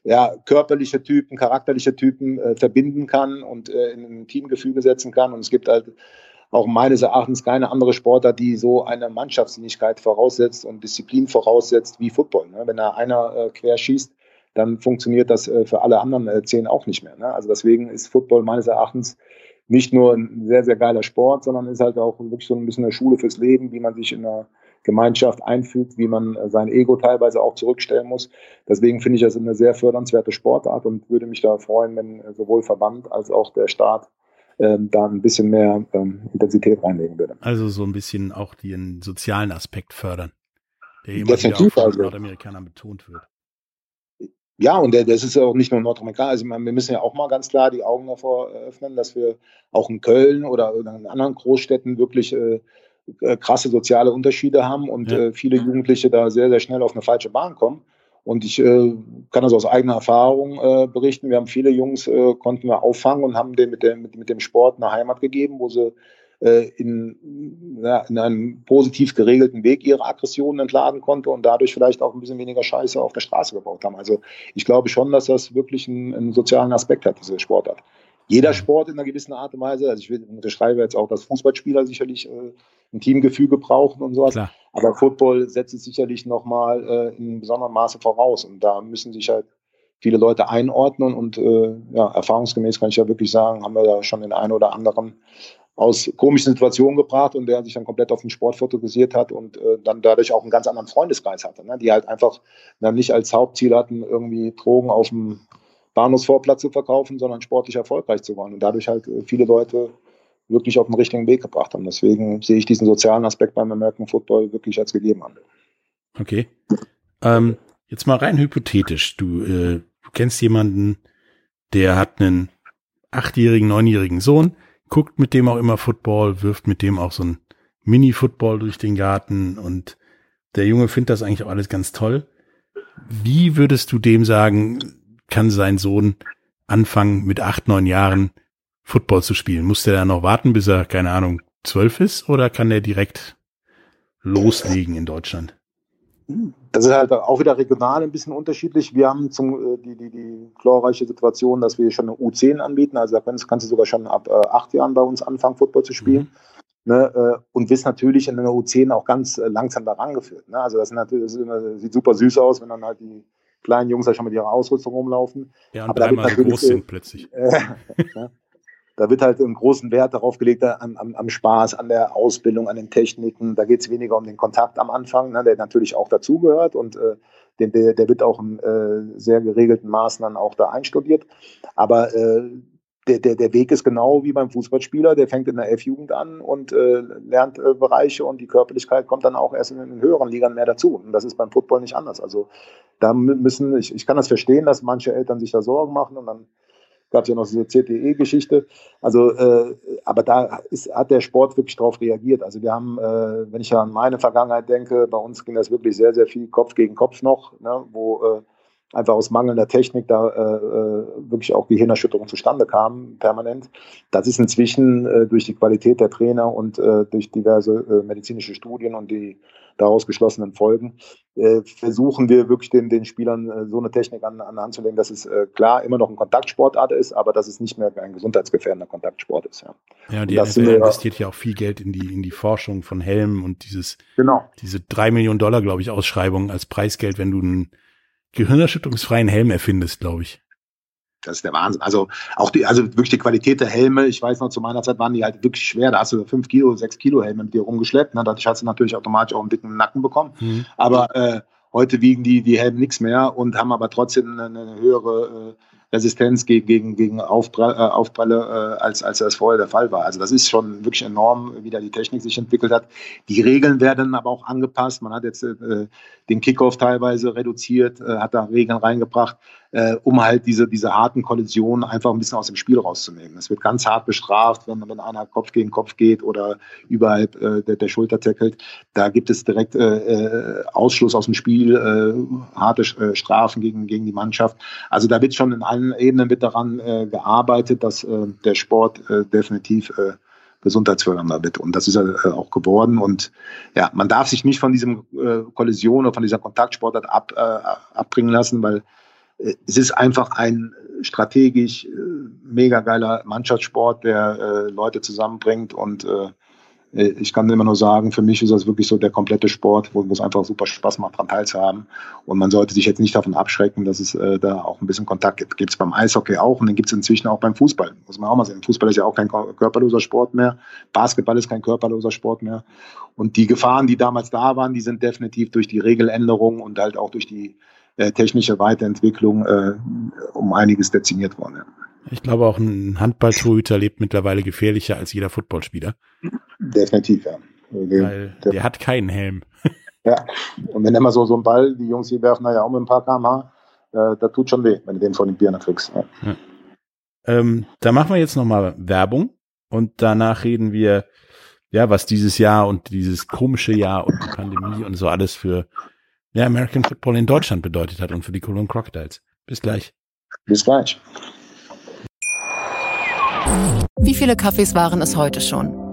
ja, körperliche Typen, charakterliche Typen äh, verbinden kann und äh, in ein Teamgefüge setzen kann. Und es gibt halt auch meines Erachtens keine andere Sportart, die so eine Mannschaftssinnigkeit voraussetzt und Disziplin voraussetzt wie Football. Ne? Wenn da einer quer schießt, dann funktioniert das für alle anderen zehn auch nicht mehr. Ne? Also deswegen ist Football meines Erachtens nicht nur ein sehr, sehr geiler Sport, sondern ist halt auch wirklich so ein bisschen eine Schule fürs Leben, wie man sich in einer Gemeinschaft einfügt, wie man äh, sein Ego teilweise auch zurückstellen muss. Deswegen finde ich das eine sehr fördernswerte Sportart und würde mich da freuen, wenn äh, sowohl Verband als auch der Staat ähm, da ein bisschen mehr ähm, Intensität reinlegen würde. Also so ein bisschen auch den sozialen Aspekt fördern, der immer wieder auch von also. Nordamerikanern betont wird. Ja, und das ist ja auch nicht nur Nordamerikaner. Also wir müssen ja auch mal ganz klar die Augen davor öffnen, dass wir auch in Köln oder in anderen Großstädten wirklich äh, äh, krasse soziale Unterschiede haben und ja. äh, viele Jugendliche da sehr, sehr schnell auf eine falsche Bahn kommen. Und ich äh, kann das aus eigener Erfahrung äh, berichten. Wir haben viele Jungs, äh, konnten wir auffangen und haben denen mit dem, mit, mit dem Sport eine Heimat gegeben, wo sie äh, in, ja, in einem positiv geregelten Weg ihre Aggressionen entladen konnte und dadurch vielleicht auch ein bisschen weniger Scheiße auf der Straße gebaut haben. Also ich glaube schon, dass das wirklich einen, einen sozialen Aspekt hat, diese Sportart. jeder Sport in einer gewissen Art und Weise. Also ich unterschreibe jetzt auch, dass Fußballspieler sicherlich äh, ein Teamgefüge brauchen und sowas. Klar. Aber Football setzt es sicherlich nochmal äh, in besonderem Maße voraus. Und da müssen sich halt viele Leute einordnen. Und äh, ja, erfahrungsgemäß kann ich ja wirklich sagen, haben wir da schon den einen oder anderen aus komischen Situationen gebracht und der sich dann komplett auf den Sport fokussiert hat und äh, dann dadurch auch einen ganz anderen Freundeskreis hatte, ne? die halt einfach dann nicht als Hauptziel hatten, irgendwie Drogen auf dem Bahnhofsvorplatz zu verkaufen, sondern sportlich erfolgreich zu wollen und dadurch halt äh, viele Leute wirklich auf den richtigen Weg gebracht haben. Deswegen sehe ich diesen sozialen Aspekt beim American Football wirklich als gegeben an. Okay. Ähm, jetzt mal rein hypothetisch. Du, äh, du kennst jemanden, der hat einen achtjährigen, neunjährigen Sohn, guckt mit dem auch immer Football, wirft mit dem auch so ein Mini-Football durch den Garten und der Junge findet das eigentlich auch alles ganz toll. Wie würdest du dem sagen, kann sein Sohn anfangen mit acht, neun Jahren Football zu spielen? Muss der da noch warten, bis er, keine Ahnung, zwölf ist oder kann der direkt loslegen in Deutschland? Das ist halt auch wieder regional ein bisschen unterschiedlich. Wir haben zum, äh, die, die, die glorreiche Situation, dass wir schon eine U10 anbieten. Also da kannst, kannst du sogar schon ab äh, acht Jahren bei uns anfangen, Football zu spielen. Mhm. Ne, äh, und wirst natürlich in einer U10 auch ganz äh, langsam da rangeführt. Ne? Also das, das immer, sieht super süß aus, wenn dann halt die kleinen Jungs da schon mit ihrer Ausrüstung rumlaufen. Ja, und Aber dreimal groß sind plötzlich. Ne? Da wird halt einen großen Wert darauf gelegt, am, am, am Spaß, an der Ausbildung, an den Techniken. Da geht es weniger um den Kontakt am Anfang, ne, der natürlich auch dazugehört und äh, den, der, der wird auch in äh, sehr geregelten Maßen dann auch da einstudiert. Aber äh, der, der, der Weg ist genau wie beim Fußballspieler, der fängt in der F-Jugend an und äh, lernt äh, Bereiche und die Körperlichkeit kommt dann auch erst in den höheren Ligern mehr dazu. Und das ist beim Football nicht anders. Also da müssen, ich, ich kann das verstehen, dass manche Eltern sich da Sorgen machen und dann gab es ja noch diese CTE-Geschichte. Also, äh, aber da ist, hat der Sport wirklich darauf reagiert. Also wir haben, äh, wenn ich an meine Vergangenheit denke, bei uns ging das wirklich sehr, sehr viel Kopf gegen Kopf noch, ne, wo äh, einfach aus mangelnder Technik da äh, äh, wirklich auch Gehirnerschütterungen zustande kamen, permanent. Das ist inzwischen äh, durch die Qualität der Trainer und äh, durch diverse äh, medizinische Studien und die daraus geschlossenen Folgen, äh, versuchen wir wirklich den, den Spielern so eine Technik an, an Hand zu legen, dass es klar immer noch ein Kontaktsportart ist, aber dass es nicht mehr ein gesundheitsgefährdender Kontaktsport ist. Ja, ja die NFL investiert ja auch viel Geld in die, in die Forschung von Helmen und dieses, genau. diese drei Millionen Dollar, glaube ich, Ausschreibung als Preisgeld, wenn du einen gehirnerschütterungsfreien Helm erfindest, glaube ich. Das ist der Wahnsinn. Also auch die, also wirklich die Qualität der Helme. Ich weiß noch, zu meiner Zeit waren die halt wirklich schwer. Da hast du fünf Kilo, sechs Kilo Helme mit dir rumgeschleppt. Ne? Dadurch hast du natürlich automatisch auch einen dicken Nacken bekommen. Mhm. Aber äh, heute wiegen die, die Helme nichts mehr und haben aber trotzdem eine, eine höhere äh, Resistenz gegen, gegen, gegen Aufprall, äh, Aufpralle, äh, als, als das vorher der Fall war. Also das ist schon wirklich enorm, wie da die Technik sich entwickelt hat. Die Regeln werden aber auch angepasst. Man hat jetzt äh, den Kickoff teilweise reduziert, äh, hat da Regeln reingebracht, äh, um halt diese, diese harten Kollisionen einfach ein bisschen aus dem Spiel rauszunehmen. Es wird ganz hart bestraft, wenn, wenn einer Kopf gegen Kopf geht oder überhalb äh, der, der Schulter tackelt. Da gibt es direkt äh, äh Ausschluss aus dem Spiel, äh, harte äh, Strafen gegen, gegen die Mannschaft. Also da wird schon in allen Ebenen wird daran äh, gearbeitet, dass äh, der Sport äh, definitiv äh, gesundheitsfördernder wird. Und das ist er äh, auch geworden. Und ja, man darf sich nicht von diesem äh, Kollision oder von dieser Kontaktsportart ab, äh, abbringen lassen, weil es ist einfach ein strategisch äh, mega geiler Mannschaftssport, der äh, Leute zusammenbringt und äh, äh, ich kann immer nur sagen, für mich ist das wirklich so der komplette Sport, wo es einfach super Spaß macht, daran teilzuhaben. Und man sollte sich jetzt nicht davon abschrecken, dass es äh, da auch ein bisschen Kontakt gibt. Gibt es beim Eishockey auch und den gibt es inzwischen auch beim Fußball. Muss man auch mal sehen. Fußball ist ja auch kein körperloser Sport mehr. Basketball ist kein körperloser Sport mehr. Und die Gefahren, die damals da waren, die sind definitiv durch die Regeländerung und halt auch durch die äh, technische Weiterentwicklung äh, um einiges dezimiert worden. Ja. Ich glaube auch ein Handballtorhüter lebt mittlerweile gefährlicher als jeder Footballspieler. Definitiv, ja. Der, Weil der, der, hat keinen Helm. Ja, und wenn immer so, so ein Ball, die Jungs, die werfen da ja auch mit ein paar kmh, äh, das tut schon weh, wenn du den von den Birnen kriegst. Ja. Ja. Ähm, da machen wir jetzt nochmal Werbung und danach reden wir, ja, was dieses Jahr und dieses komische Jahr und die Pandemie und so alles für ja, American Football in Deutschland bedeutet hat und für die Cologne Crocodiles. Bis gleich. Bis gleich. Wie viele Kaffees waren es heute schon?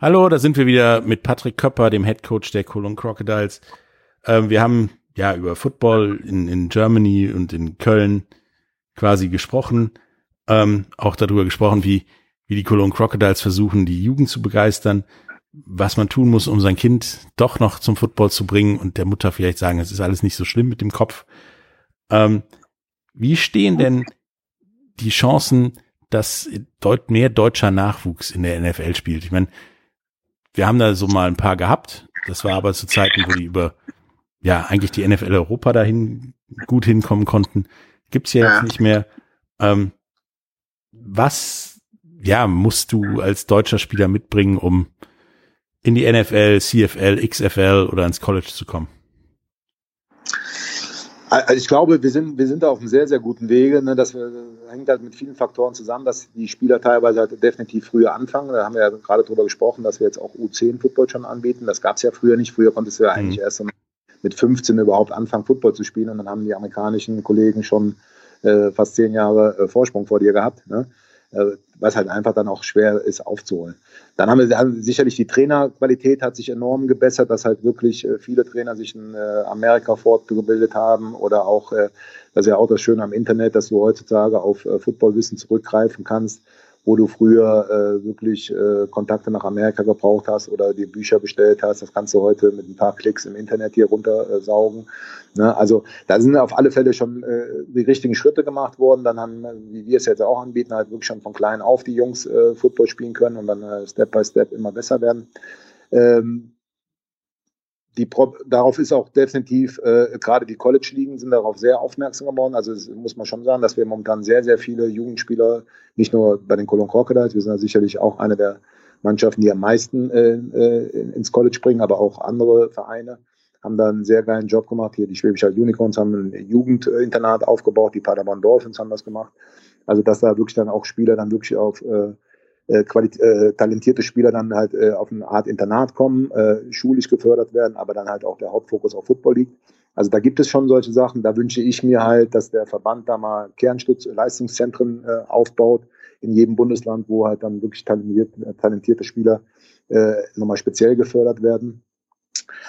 Hallo, da sind wir wieder mit Patrick Köpper, dem Head Coach der Cologne Crocodiles. Ähm, wir haben ja über Football in, in Germany und in Köln quasi gesprochen. Ähm, auch darüber gesprochen, wie, wie die Cologne Crocodiles versuchen, die Jugend zu begeistern, was man tun muss, um sein Kind doch noch zum Football zu bringen und der Mutter vielleicht sagen, es ist alles nicht so schlimm mit dem Kopf. Ähm, wie stehen denn die Chancen, dass deut mehr deutscher Nachwuchs in der NFL spielt? Ich meine, wir haben da so mal ein paar gehabt. Das war aber zu Zeiten, wo die über ja eigentlich die NFL Europa dahin gut hinkommen konnten. Gibt's ja jetzt nicht mehr. Ähm, was ja musst du als deutscher Spieler mitbringen, um in die NFL, CFL, XFL oder ins College zu kommen? Also ich glaube, wir sind, wir sind da auf einem sehr, sehr guten Wege. Ne? Das hängt halt mit vielen Faktoren zusammen, dass die Spieler teilweise halt definitiv früher anfangen. Da haben wir ja gerade drüber gesprochen, dass wir jetzt auch U10-Football schon anbieten. Das gab es ja früher nicht. Früher konntest du ja eigentlich mhm. erst mit 15 überhaupt anfangen, Football zu spielen. Und dann haben die amerikanischen Kollegen schon äh, fast zehn Jahre äh, Vorsprung vor dir gehabt. Ne? Äh, was halt einfach dann auch schwer ist aufzuholen. Dann haben wir dann sicherlich die Trainerqualität hat sich enorm gebessert, dass halt wirklich äh, viele Trainer sich in äh, Amerika fortgebildet haben oder auch, das ist ja auch das Schöne am Internet, dass du heutzutage auf Footballwissen zurückgreifen kannst wo du früher äh, wirklich äh, Kontakte nach Amerika gebraucht hast oder dir Bücher bestellt hast. Das kannst du heute mit ein paar Klicks im Internet hier runtersaugen. Ne? Also da sind auf alle Fälle schon äh, die richtigen Schritte gemacht worden. Dann haben, wie wir es jetzt auch anbieten, halt wirklich schon von klein auf die Jungs äh, Football spielen können und dann äh, Step by Step immer besser werden. Ähm, die Pro darauf ist auch definitiv, äh, gerade die College-Ligen sind darauf sehr aufmerksam geworden. Also muss man schon sagen, dass wir momentan sehr, sehr viele Jugendspieler, nicht nur bei den Cologne Crocodiles, wir sind ja sicherlich auch eine der Mannschaften, die am meisten äh, äh, ins College bringen, aber auch andere Vereine haben da einen sehr geilen Job gemacht. Hier die Schwäbische Unicorns haben ein Jugendinternat aufgebaut, die Paderborn Dolphins haben das gemacht. Also dass da wirklich dann auch Spieler dann wirklich auf äh, äh, äh, talentierte Spieler dann halt äh, auf eine Art Internat kommen, äh, schulisch gefördert werden, aber dann halt auch der Hauptfokus auf Football liegt. Also da gibt es schon solche Sachen. Da wünsche ich mir halt, dass der Verband da mal Kernstutz Leistungszentren äh, aufbaut in jedem Bundesland, wo halt dann wirklich talentierte, äh, talentierte Spieler äh, nochmal speziell gefördert werden.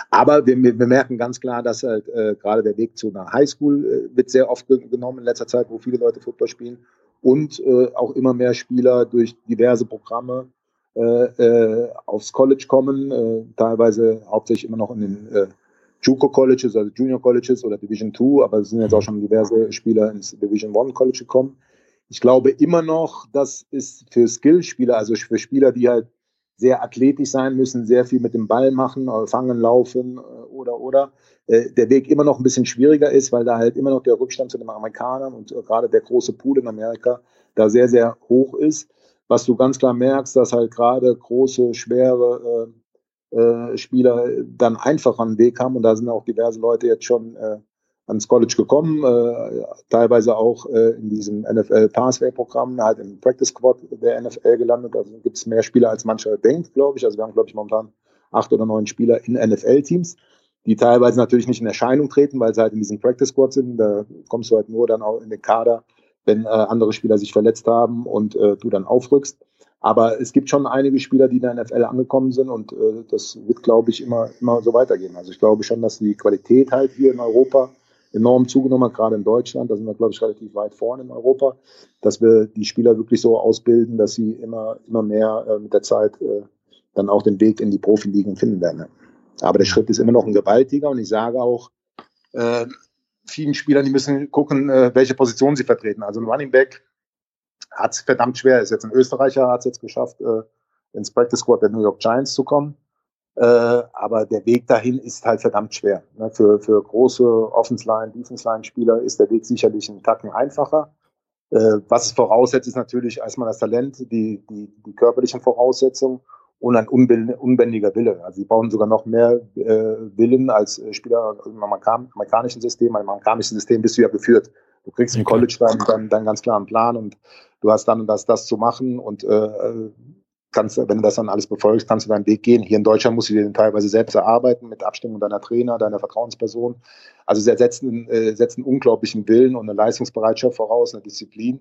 Aber wir, wir merken ganz klar, dass halt äh, gerade der Weg zu einer Highschool äh, wird sehr oft genommen in letzter Zeit, wo viele Leute Football spielen und äh, auch immer mehr Spieler durch diverse Programme äh, äh, aufs College kommen, äh, teilweise hauptsächlich immer noch in den äh, JUCO Colleges, also Junior Colleges oder Division 2, aber es sind jetzt auch schon diverse Spieler ins Division 1 College gekommen. Ich glaube immer noch, das ist für Skillspieler, also für Spieler, die halt sehr athletisch sein müssen, sehr viel mit dem Ball machen, äh, fangen, laufen äh, oder oder äh, der Weg immer noch ein bisschen schwieriger ist, weil da halt immer noch der Rückstand zu den Amerikanern und gerade der große Pool in Amerika da sehr, sehr hoch ist. Was du ganz klar merkst, dass halt gerade große, schwere äh, Spieler dann einfach einen Weg haben und da sind auch diverse Leute jetzt schon äh, ans College gekommen, äh, teilweise auch äh, in diesem NFL Pathway Programm, halt im Practice Squad der NFL gelandet. Also gibt es mehr Spieler als mancher denkt, glaube ich. Also wir haben, glaube ich, momentan acht oder neun Spieler in NFL-Teams, die teilweise natürlich nicht in Erscheinung treten, weil sie halt in diesem Practice Squad sind. Da kommst du halt nur dann auch in den Kader, wenn äh, andere Spieler sich verletzt haben und äh, du dann aufrückst. Aber es gibt schon einige Spieler, die in der NFL angekommen sind und äh, das wird, glaube ich, immer, immer so weitergehen. Also ich glaube schon, dass die Qualität halt hier in Europa enorm zugenommen hat, gerade in Deutschland. Da sind wir, glaube ich, relativ weit vorne in Europa, dass wir die Spieler wirklich so ausbilden, dass sie immer, immer mehr äh, mit der Zeit äh, dann auch den Weg in die Profiligen finden werden. Aber der Schritt ist immer noch ein gewaltiger und ich sage auch, äh, vielen Spielern, die müssen gucken, äh, welche Position sie vertreten. Also ein Running Back hat es verdammt schwer, ist jetzt ein Österreicher, hat es jetzt geschafft, äh, ins Practice Squad der New York Giants zu kommen. Äh, aber der Weg dahin ist halt verdammt schwer. Ne? Für, für große Offense-Line, Defense-Line-Spieler ist der Weg sicherlich einen Tacken einfacher. Äh, was es voraussetzt, ist natürlich erstmal das Talent, die, die, die körperlichen Voraussetzungen und ein unbändiger Wille. Also sie brauchen sogar noch mehr äh, Willen als äh, Spieler im amerikanischen System. Im amerikanischen System bist du ja geführt. Du kriegst im College dann, dann, dann ganz klar einen Plan und du hast dann das, das zu machen und äh, kannst, wenn du das dann alles befolgst, kannst du deinen Weg gehen. Hier in Deutschland musst du den teilweise selbst erarbeiten mit Abstimmung deiner Trainer, deiner Vertrauensperson. Also sie setzen, äh, setzen unglaublichen Willen und eine Leistungsbereitschaft voraus, eine Disziplin.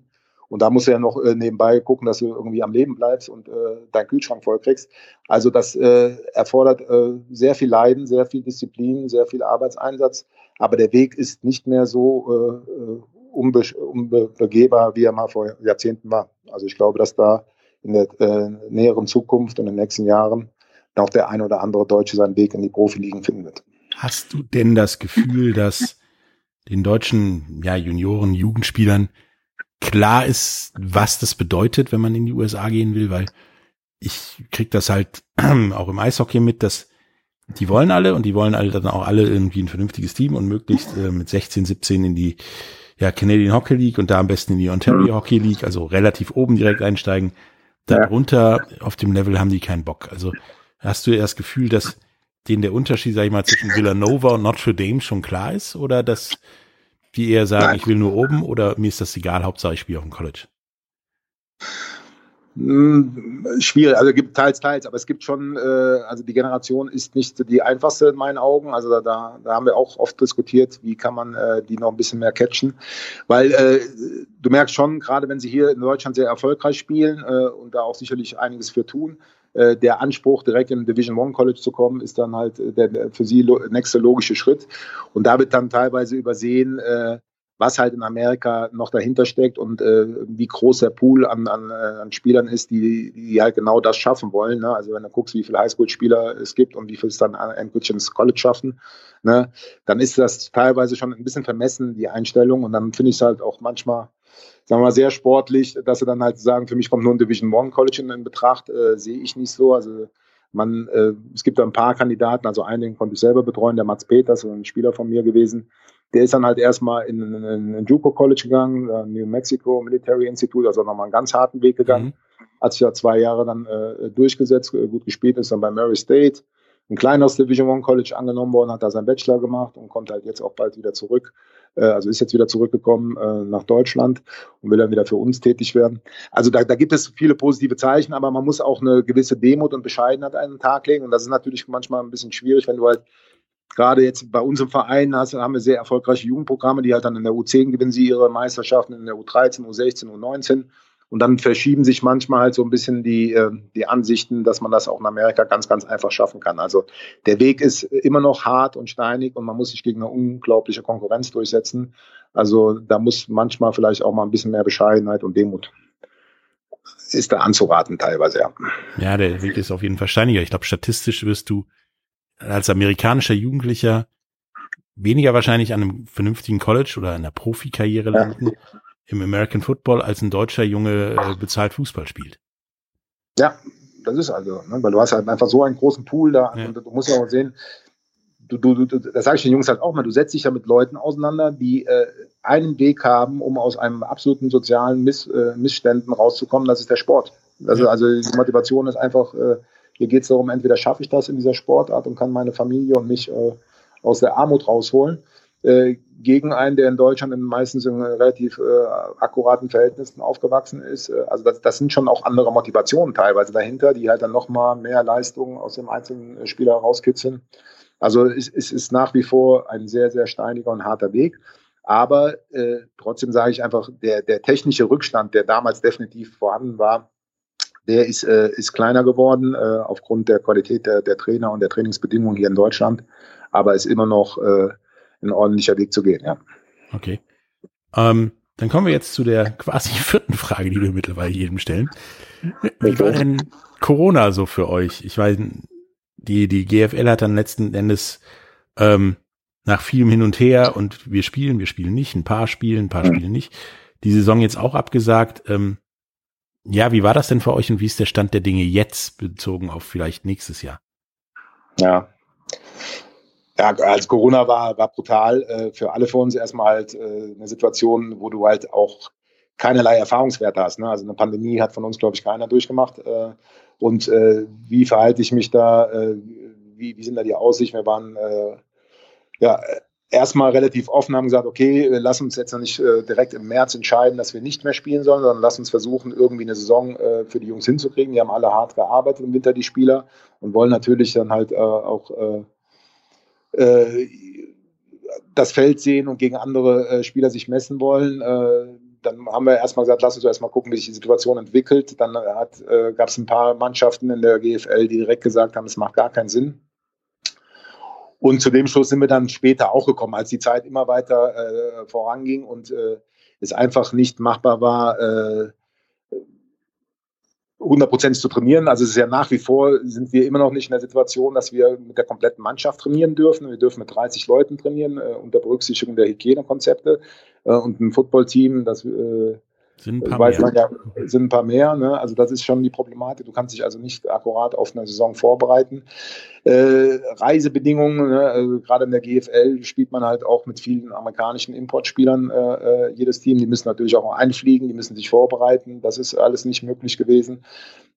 Und da musst du ja noch äh, nebenbei gucken, dass du irgendwie am Leben bleibst und äh, deinen Kühlschrank voll kriegst. Also das äh, erfordert äh, sehr viel Leiden, sehr viel Disziplin, sehr viel Arbeitseinsatz. Aber der Weg ist nicht mehr so äh, äh unbe unbegehbar, wie er mal vor Jahrzehnten war. Also ich glaube, dass da in der äh, näheren Zukunft und in den nächsten Jahren auch der ein oder andere Deutsche seinen Weg in die Profiligen finden wird. Hast du denn das Gefühl, dass den deutschen ja, Junioren, Jugendspielern klar ist, was das bedeutet, wenn man in die USA gehen will, weil ich krieg das halt auch im Eishockey mit, dass die wollen alle und die wollen alle dann auch alle irgendwie ein vernünftiges Team und möglichst äh, mit 16, 17 in die ja, Canadian Hockey League und da am besten in die Ontario Hockey League, also relativ oben direkt einsteigen. Darunter ja. auf dem Level haben die keinen Bock. Also hast du das Gefühl, dass denen der Unterschied, sag ich mal, zwischen Villanova und Notre Dame schon klar ist oder dass die eher sagen, Nein. ich will nur oben oder mir ist das egal, Hauptsache ich spiele auf dem College? Hm, schwierig, also gibt teils, teils, aber es gibt schon, äh, also die Generation ist nicht die einfachste in meinen Augen. Also da, da, da haben wir auch oft diskutiert, wie kann man äh, die noch ein bisschen mehr catchen. Weil äh, du merkst schon, gerade wenn sie hier in Deutschland sehr erfolgreich spielen äh, und da auch sicherlich einiges für tun, äh, der Anspruch, direkt in Division One College zu kommen, ist dann halt äh, der für sie lo nächste logische Schritt. Und da wird dann teilweise übersehen, äh, was halt in Amerika noch dahinter steckt und äh, wie groß der Pool an, an, äh, an Spielern ist, die, die halt genau das schaffen wollen. Ne? Also wenn du guckst, wie viele Highschool-Spieler es gibt und wie viele es dann endgültig ins College schaffen, ne? dann ist das teilweise schon ein bisschen vermessen, die Einstellung. Und dann finde ich es halt auch manchmal sagen wir mal, sehr sportlich, dass sie dann halt sagen, für mich kommt nur ein Division One College in, in Betracht, äh, sehe ich nicht so. Also man, äh, es gibt da ein paar Kandidaten, also einen konnte ich selber betreuen, der Mats Peters, ein Spieler von mir gewesen. Der ist dann halt erstmal in, in, in Juco College gegangen, äh, New Mexico Military Institute, also nochmal einen ganz harten Weg gegangen. Mhm. Hat sich ja zwei Jahre dann äh, durchgesetzt, äh, gut gespielt, ist dann bei Murray State, ein kleineres Division One College angenommen worden, hat da seinen Bachelor gemacht und kommt halt jetzt auch bald wieder zurück äh, also ist jetzt wieder zurückgekommen äh, nach Deutschland und will dann wieder für uns tätig werden. Also da, da gibt es viele positive Zeichen, aber man muss auch eine gewisse Demut und Bescheidenheit an den Tag legen. Und das ist natürlich manchmal ein bisschen schwierig, wenn du halt gerade jetzt bei uns im Verein haben wir sehr erfolgreiche Jugendprogramme, die halt dann in der U10 gewinnen sie ihre Meisterschaften, in der U13, U16, U19 und dann verschieben sich manchmal halt so ein bisschen die, äh, die Ansichten, dass man das auch in Amerika ganz, ganz einfach schaffen kann. Also der Weg ist immer noch hart und steinig und man muss sich gegen eine unglaubliche Konkurrenz durchsetzen. Also da muss manchmal vielleicht auch mal ein bisschen mehr Bescheidenheit und Demut ist da anzuraten teilweise, ja. Ja, der Weg ist auf jeden Fall steiniger. Ich glaube, statistisch wirst du als amerikanischer Jugendlicher weniger wahrscheinlich an einem vernünftigen College oder einer Profikarriere landen, ja im American Football als ein deutscher Junge äh, bezahlt Fußball spielt. Ja, das ist also, ne? weil du hast halt einfach so einen großen Pool da ja. und du musst ja auch sehen, du, du, du, das sage ich den Jungs halt auch mal, du setzt dich ja mit Leuten auseinander, die äh, einen Weg haben, um aus einem absoluten sozialen Miss, äh, Missständen rauszukommen, das ist der Sport. Also, also die Motivation ist einfach, äh, hier geht es darum, entweder schaffe ich das in dieser Sportart und kann meine Familie und mich äh, aus der Armut rausholen äh, gegen einen, der in Deutschland meistens in relativ äh, akkuraten Verhältnissen aufgewachsen ist. Äh, also das, das sind schon auch andere Motivationen teilweise dahinter, die halt dann nochmal mehr Leistungen aus dem einzelnen Spieler rauskitzeln. Also es, es ist nach wie vor ein sehr, sehr steiniger und harter Weg. Aber äh, trotzdem sage ich einfach, der, der technische Rückstand, der damals definitiv vorhanden war, der ist, äh, ist kleiner geworden äh, aufgrund der Qualität der, der Trainer und der Trainingsbedingungen hier in Deutschland. Aber ist immer noch äh, ein ordentlicher Weg zu gehen, ja. Okay. Ähm, dann kommen wir jetzt zu der quasi vierten Frage, die wir mittlerweile jedem stellen. Wie war denn Corona so für euch? Ich weiß, die, die GFL hat dann letzten Endes ähm, nach vielem Hin und Her und wir spielen, wir spielen nicht, ein paar spielen, ein paar mhm. spielen nicht. Die Saison jetzt auch abgesagt. Ähm, ja, wie war das denn für euch und wie ist der Stand der Dinge jetzt bezogen auf vielleicht nächstes Jahr? Ja, ja, als Corona war, war brutal äh, für alle von uns erstmal halt äh, eine Situation, wo du halt auch keinerlei Erfahrungswerte hast. Ne? Also eine Pandemie hat von uns, glaube ich, keiner durchgemacht. Äh, und äh, wie verhalte ich mich da? Äh, wie, wie sind da die Aussichten? Wir waren äh, ja erstmal relativ offen, haben gesagt, okay, lass uns jetzt noch nicht äh, direkt im März entscheiden, dass wir nicht mehr spielen sollen, sondern lass uns versuchen, irgendwie eine Saison äh, für die Jungs hinzukriegen. Die haben alle hart gearbeitet im Winter, die Spieler, und wollen natürlich dann halt äh, auch äh, äh, das Feld sehen und gegen andere äh, Spieler sich messen wollen. dann haben wir erstmal gesagt, lass uns erstmal gucken, wie sich die Situation entwickelt. Dann gab es ein paar Mannschaften in der GFL, die direkt gesagt haben, es macht gar keinen Sinn, und zu dem Schluss sind wir dann später auch gekommen, als die Zeit immer weiter äh, voranging und äh, es einfach nicht machbar war, äh, hundertprozentig zu trainieren. Also es ist ja nach wie vor, sind wir immer noch nicht in der Situation, dass wir mit der kompletten Mannschaft trainieren dürfen. Wir dürfen mit 30 Leuten trainieren, äh, unter Berücksichtigung der Hygienekonzepte äh, und ein Footballteam, das äh, sind ein paar weiß mehr. Ja, sind ein paar mehr. Ne? Also das ist schon die Problematik. Du kannst dich also nicht akkurat auf eine Saison vorbereiten. Äh, Reisebedingungen, ne? also gerade in der GFL spielt man halt auch mit vielen amerikanischen Importspielern äh, äh, jedes Team. Die müssen natürlich auch einfliegen, die müssen sich vorbereiten. Das ist alles nicht möglich gewesen.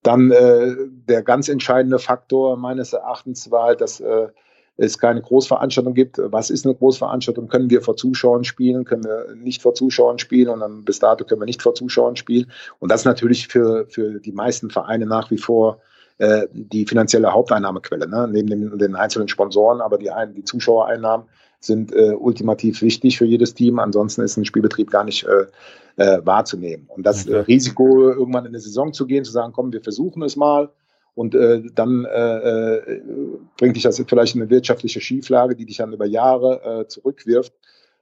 Dann äh, der ganz entscheidende Faktor meines Erachtens war halt, dass äh, es keine Großveranstaltung gibt. Was ist eine Großveranstaltung? Können wir vor Zuschauern spielen? Können wir nicht vor Zuschauern spielen? Und dann bis dato können wir nicht vor Zuschauern spielen. Und das ist natürlich für, für die meisten Vereine nach wie vor äh, die finanzielle Haupteinnahmequelle, ne? neben den, den einzelnen Sponsoren, aber die, die Zuschauereinnahmen sind äh, ultimativ wichtig für jedes Team. Ansonsten ist ein Spielbetrieb gar nicht äh, äh, wahrzunehmen. Und das okay. Risiko, irgendwann in eine Saison zu gehen, zu sagen, komm, wir versuchen es mal, und äh, dann äh, äh, bringt dich das vielleicht in eine wirtschaftliche Schieflage, die dich dann über Jahre äh, zurückwirft.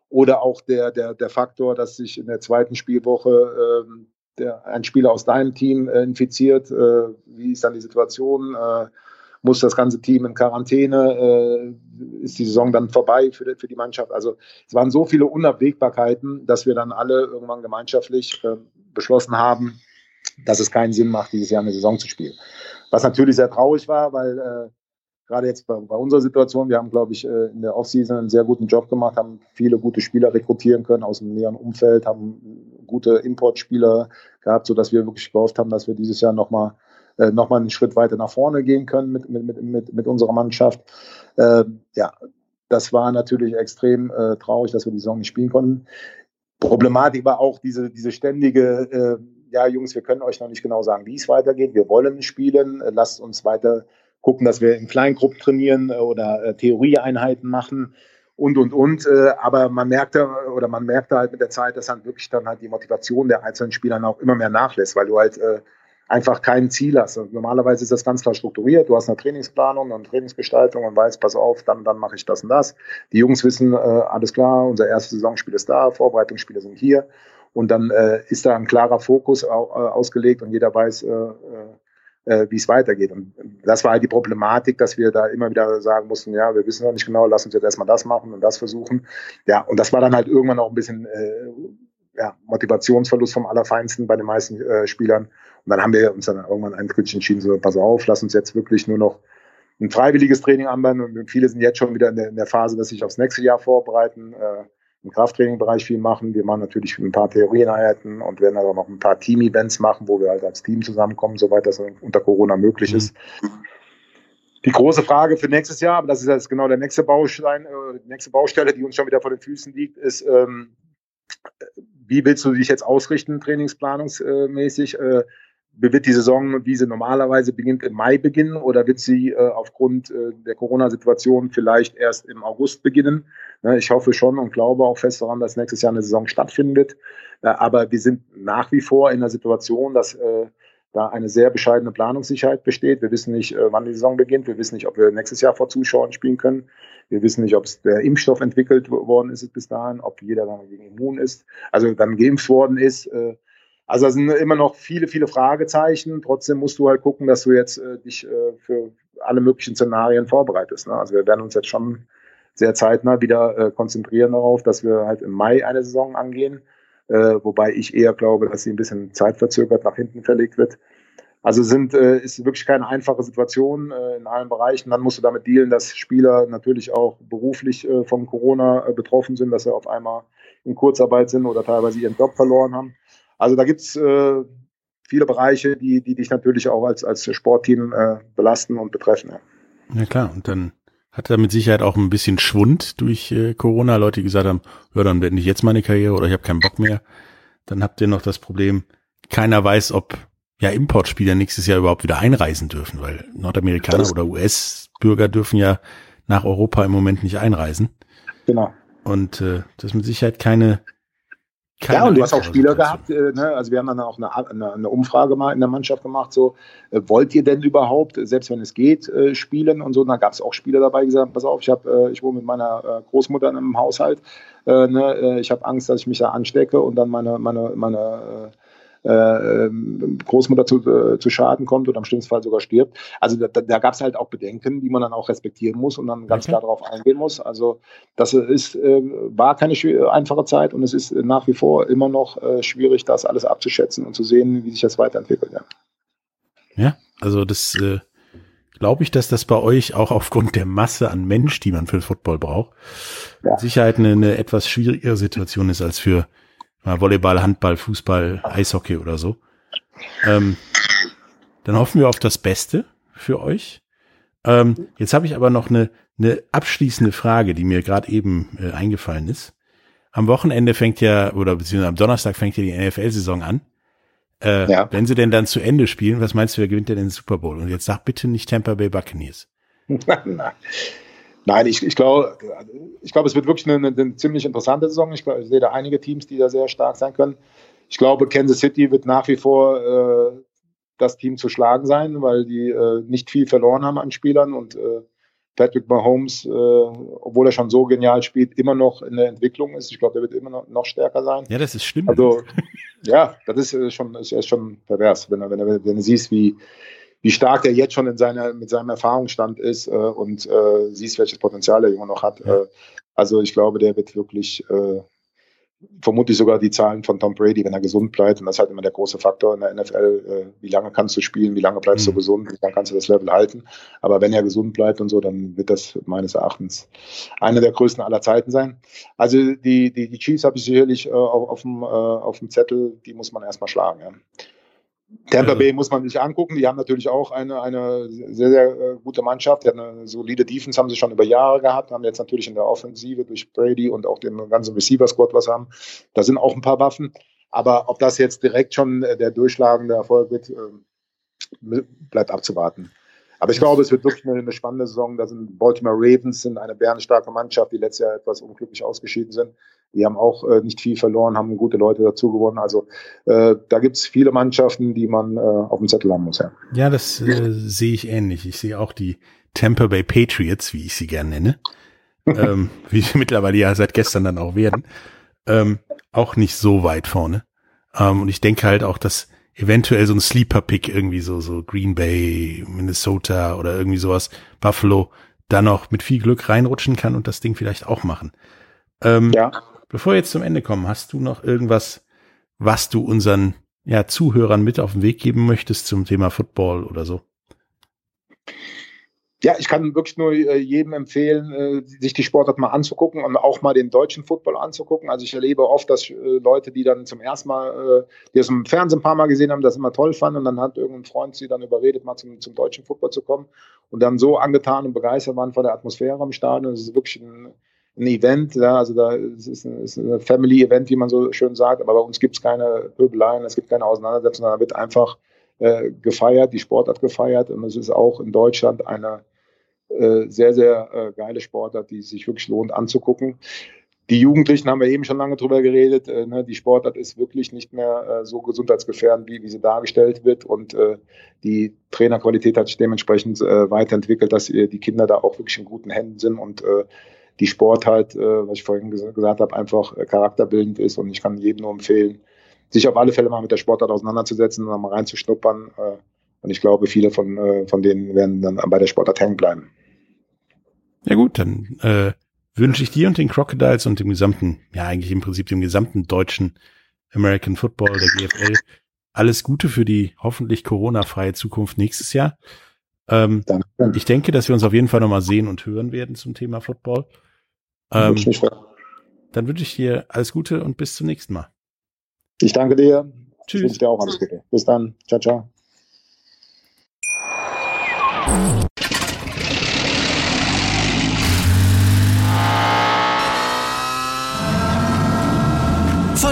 Oder auch der, der, der Faktor, dass sich in der zweiten Spielwoche äh, der, ein Spieler aus deinem Team äh, infiziert. Äh, wie ist dann die Situation? Muss das ganze Team in Quarantäne? Ist die Saison dann vorbei für für die Mannschaft? Also es waren so viele Unabwägbarkeiten, dass wir dann alle irgendwann gemeinschaftlich äh, beschlossen haben, dass es keinen Sinn macht, dieses Jahr eine Saison zu spielen. Was natürlich sehr traurig war, weil äh, gerade jetzt bei, bei, unserer Situation, wir haben, glaube ich, äh, in der Offseason einen sehr guten Job gemacht, haben viele gute Spieler rekrutieren können aus dem näheren Umfeld, haben gute Importspieler gehabt, sodass wir wirklich gehofft haben, dass wir dieses Jahr nochmal äh, noch einen Schritt weiter nach vorne gehen können mit, mit, mit, mit unserer Mannschaft. Äh, ja, das war natürlich extrem äh, traurig, dass wir die Saison nicht spielen konnten. Problematik war auch diese, diese ständige äh, ja, Jungs, wir können euch noch nicht genau sagen, wie es weitergeht. Wir wollen spielen. Äh, lasst uns weiter gucken, dass wir in Kleingruppen trainieren äh, oder äh, Theorieeinheiten machen und, und, und. Aber man merkte, oder man merkte halt mit der Zeit, dass dann wirklich dann halt die Motivation der einzelnen Spieler auch immer mehr nachlässt, weil du halt einfach kein Ziel hast. Und normalerweise ist das ganz klar strukturiert. Du hast eine Trainingsplanung, eine Trainingsgestaltung und weißt, pass auf, dann, dann mache ich das und das. Die Jungs wissen, äh, alles klar, unser erstes Saisonspiel ist da, Vorbereitungsspiele sind hier. Und dann äh, ist da ein klarer Fokus au, äh, ausgelegt und jeder weiß, äh, äh, äh, wie es weitergeht. Und das war halt die Problematik, dass wir da immer wieder sagen mussten, ja, wir wissen noch nicht genau, lass uns jetzt erstmal das machen und das versuchen. Ja, und das war dann halt irgendwann auch ein bisschen äh, ja, Motivationsverlust vom Allerfeinsten bei den meisten äh, Spielern. Und dann haben wir uns dann irgendwann endgültig entschieden, so, pass auf, lass uns jetzt wirklich nur noch ein freiwilliges Training anbauen. Und viele sind jetzt schon wieder in der, in der Phase, dass sich aufs nächste Jahr vorbereiten. Äh, im Krafttraining-Bereich viel machen. Wir machen natürlich ein paar Theorieneinheiten und werden aber noch ein paar Team-Events machen, wo wir halt als Team zusammenkommen, soweit das unter Corona möglich ist. Die große Frage für nächstes Jahr, aber das ist jetzt genau der nächste Baustein, äh, die nächste Baustelle, die uns schon wieder vor den Füßen liegt, ist, ähm, wie willst du dich jetzt ausrichten, trainingsplanungsmäßig? Äh, wird die Saison, wie sie normalerweise beginnt, im Mai beginnen oder wird sie äh, aufgrund äh, der Corona-Situation vielleicht erst im August beginnen? Ne, ich hoffe schon und glaube auch fest daran, dass nächstes Jahr eine Saison stattfindet. Äh, aber wir sind nach wie vor in der Situation, dass äh, da eine sehr bescheidene Planungssicherheit besteht. Wir wissen nicht, äh, wann die Saison beginnt. Wir wissen nicht, ob wir nächstes Jahr vor Zuschauern spielen können. Wir wissen nicht, ob der Impfstoff entwickelt worden ist bis dahin, ob jeder dann gegen immun ist, also dann geimpft worden ist. Also da sind immer noch viele, viele Fragezeichen. Trotzdem musst du halt gucken, dass du jetzt äh, dich äh, für alle möglichen Szenarien vorbereitest. Ne? Also wir werden uns jetzt schon sehr zeitnah wieder äh, konzentrieren darauf, dass wir halt im Mai eine Saison angehen. Äh, wobei ich eher glaube, dass sie ein bisschen zeitverzögert nach hinten verlegt wird. Also sind, äh, ist wirklich keine einfache Situation äh, in allen Bereichen. Dann musst du damit dealen, dass Spieler natürlich auch beruflich von Corona betroffen sind, dass sie auf einmal in Kurzarbeit sind oder teilweise ihren Job verloren haben. Also da gibt's äh, viele Bereiche, die, die dich natürlich auch als, als Sportteam äh, belasten und betreffen. Ja. ja klar, und dann hat er mit Sicherheit auch ein bisschen Schwund durch äh, Corona. Leute, die gesagt haben, ja, dann beende ich jetzt meine Karriere oder ich habe keinen Bock mehr. Dann habt ihr noch das Problem, keiner weiß, ob ja Importspieler nächstes Jahr überhaupt wieder einreisen dürfen, weil Nordamerikaner oder US-Bürger dürfen ja nach Europa im Moment nicht einreisen. Genau. Und äh, das ist mit Sicherheit keine keine ja, und du hast auch Spieler gehabt, äh, ne? also wir haben dann auch eine, eine, eine, Umfrage mal in der Mannschaft gemacht, so, äh, wollt ihr denn überhaupt, selbst wenn es geht, äh, spielen und so, und da gab es auch Spieler dabei, die gesagt pass auf, ich, hab, äh, ich wohne mit meiner äh, Großmutter in einem Haushalt, äh, ne? ich habe Angst, dass ich mich da anstecke und dann meine, meine, meine äh, ähm, Großmutter zu, äh, zu Schaden kommt oder im schlimmsten Fall sogar stirbt. Also da, da gab es halt auch Bedenken, die man dann auch respektieren muss und dann ganz okay. klar darauf eingehen muss. Also das ist, äh, war keine einfache Zeit und es ist nach wie vor immer noch äh, schwierig, das alles abzuschätzen und zu sehen, wie sich das weiterentwickelt. Ja, ja also das glaube ich, dass das bei euch auch aufgrund der Masse an Mensch, die man für Football braucht, ja. mit Sicherheit eine, eine etwas schwierigere Situation ist als für Volleyball, Handball, Fußball, Eishockey oder so. Ähm, dann hoffen wir auf das Beste für euch. Ähm, jetzt habe ich aber noch eine, eine abschließende Frage, die mir gerade eben äh, eingefallen ist. Am Wochenende fängt ja, oder beziehungsweise am Donnerstag fängt ja die NFL-Saison an. Äh, ja. Wenn sie denn dann zu Ende spielen, was meinst du, wer gewinnt denn den Super Bowl? Und jetzt sag bitte nicht Tampa Bay Buccaneers. Nein, ich, ich glaube, ich glaube, es wird wirklich eine, eine ziemlich interessante Saison. Ich, glaub, ich, sehe da einige Teams, die da sehr stark sein können. Ich glaube, Kansas City wird nach wie vor äh, das Team zu schlagen sein, weil die äh, nicht viel verloren haben an Spielern und äh, Patrick Mahomes, äh, obwohl er schon so genial spielt, immer noch in der Entwicklung ist. Ich glaube, er wird immer noch, noch stärker sein. Ja, das ist schlimm. Also, ja, das ist äh, schon, ist, ist schon pervers, wenn, er, wenn, er, wenn du siehst, wie, wie stark er jetzt schon in seiner, mit seinem Erfahrungsstand ist äh, und äh, siehst, welches Potenzial der Junge noch hat. Ja. Äh, also ich glaube, der wird wirklich äh, vermutlich sogar die Zahlen von Tom Brady, wenn er gesund bleibt. Und das ist halt immer der große Faktor in der NFL. Äh, wie lange kannst du spielen? Wie lange bleibst mhm. du gesund? Wie lange kannst du das Level halten? Aber wenn er gesund bleibt und so, dann wird das meines Erachtens einer der größten aller Zeiten sein. Also die, die, die Chiefs habe ich sicherlich äh, auf, auf, dem, äh, auf dem Zettel. Die muss man erstmal schlagen. Ja. Tampa Bay muss man sich angucken. Die haben natürlich auch eine, eine sehr, sehr äh, gute Mannschaft. Die haben eine solide Defense, haben sie schon über Jahre gehabt, haben jetzt natürlich in der Offensive durch Brady und auch den ganzen Receiver-Squad was haben. Da sind auch ein paar Waffen. Aber ob das jetzt direkt schon der durchschlagende Erfolg wird, ähm, bleibt abzuwarten. Aber ich glaube, es wird wirklich eine, eine spannende Saison. Da sind Baltimore Ravens sind eine bärenstarke Mannschaft, die letztes Jahr etwas unglücklich ausgeschieden sind. Die haben auch äh, nicht viel verloren, haben gute Leute dazu gewonnen. Also äh, da gibt's viele Mannschaften, die man äh, auf dem Zettel haben muss. Ja, ja das äh, sehe ich ähnlich. Ich sehe auch die Tampa Bay Patriots, wie ich sie gerne nenne, ähm, wie sie mittlerweile ja seit gestern dann auch werden, ähm, auch nicht so weit vorne. Ähm, und ich denke halt auch, dass eventuell so ein Sleeper-Pick irgendwie so, so Green Bay, Minnesota oder irgendwie sowas, Buffalo, da noch mit viel Glück reinrutschen kann und das Ding vielleicht auch machen. Ähm, ja. Bevor wir jetzt zum Ende kommen, hast du noch irgendwas, was du unseren ja, Zuhörern mit auf den Weg geben möchtest zum Thema Football oder so? ja, ich kann wirklich nur äh, jedem empfehlen, äh, sich die Sportart mal anzugucken und auch mal den deutschen Football anzugucken. Also ich erlebe oft, dass äh, Leute, die dann zum ersten Mal, die es im Fernsehen ein paar Mal gesehen haben, das immer toll fanden und dann hat irgendein Freund sie dann überredet, mal zum, zum deutschen Football zu kommen und dann so angetan und begeistert waren von der Atmosphäre am Stadion. Es ist wirklich ein, ein Event, ja, also da ist es ein, ein Family-Event, wie man so schön sagt, aber bei uns gibt es keine Pöbeleien, es gibt keine Auseinandersetzungen, da wird einfach äh, gefeiert, die Sportart gefeiert und es ist auch in Deutschland eine äh, sehr, sehr äh, geile Sportart, die sich wirklich lohnt anzugucken. Die Jugendlichen haben wir eben schon lange drüber geredet. Äh, ne, die Sportart ist wirklich nicht mehr äh, so gesundheitsgefährdend, wie, wie sie dargestellt wird. Und äh, die Trainerqualität hat sich dementsprechend äh, weiterentwickelt, dass äh, die Kinder da auch wirklich in guten Händen sind und äh, die Sport halt, äh, was ich vorhin ges gesagt habe, einfach äh, charakterbildend ist. Und ich kann jedem nur empfehlen, sich auf alle Fälle mal mit der Sportart auseinanderzusetzen und mal reinzuschnuppern. Äh, und ich glaube, viele von, äh, von denen werden dann bei der Sportart hängen bleiben. Ja gut, dann äh, wünsche ich dir und den Crocodiles und dem gesamten, ja eigentlich im Prinzip dem gesamten deutschen American Football, der GFL, alles Gute für die hoffentlich Corona-freie Zukunft nächstes Jahr. Ähm, Danke. Ich denke, dass wir uns auf jeden Fall nochmal sehen und hören werden zum Thema Football. Ähm, dann wünsche ich dir alles Gute und bis zum nächsten Mal. Ich danke dir. Tschüss. Ich wünsche dir auch alles Gute. Bis dann. Ciao, ciao.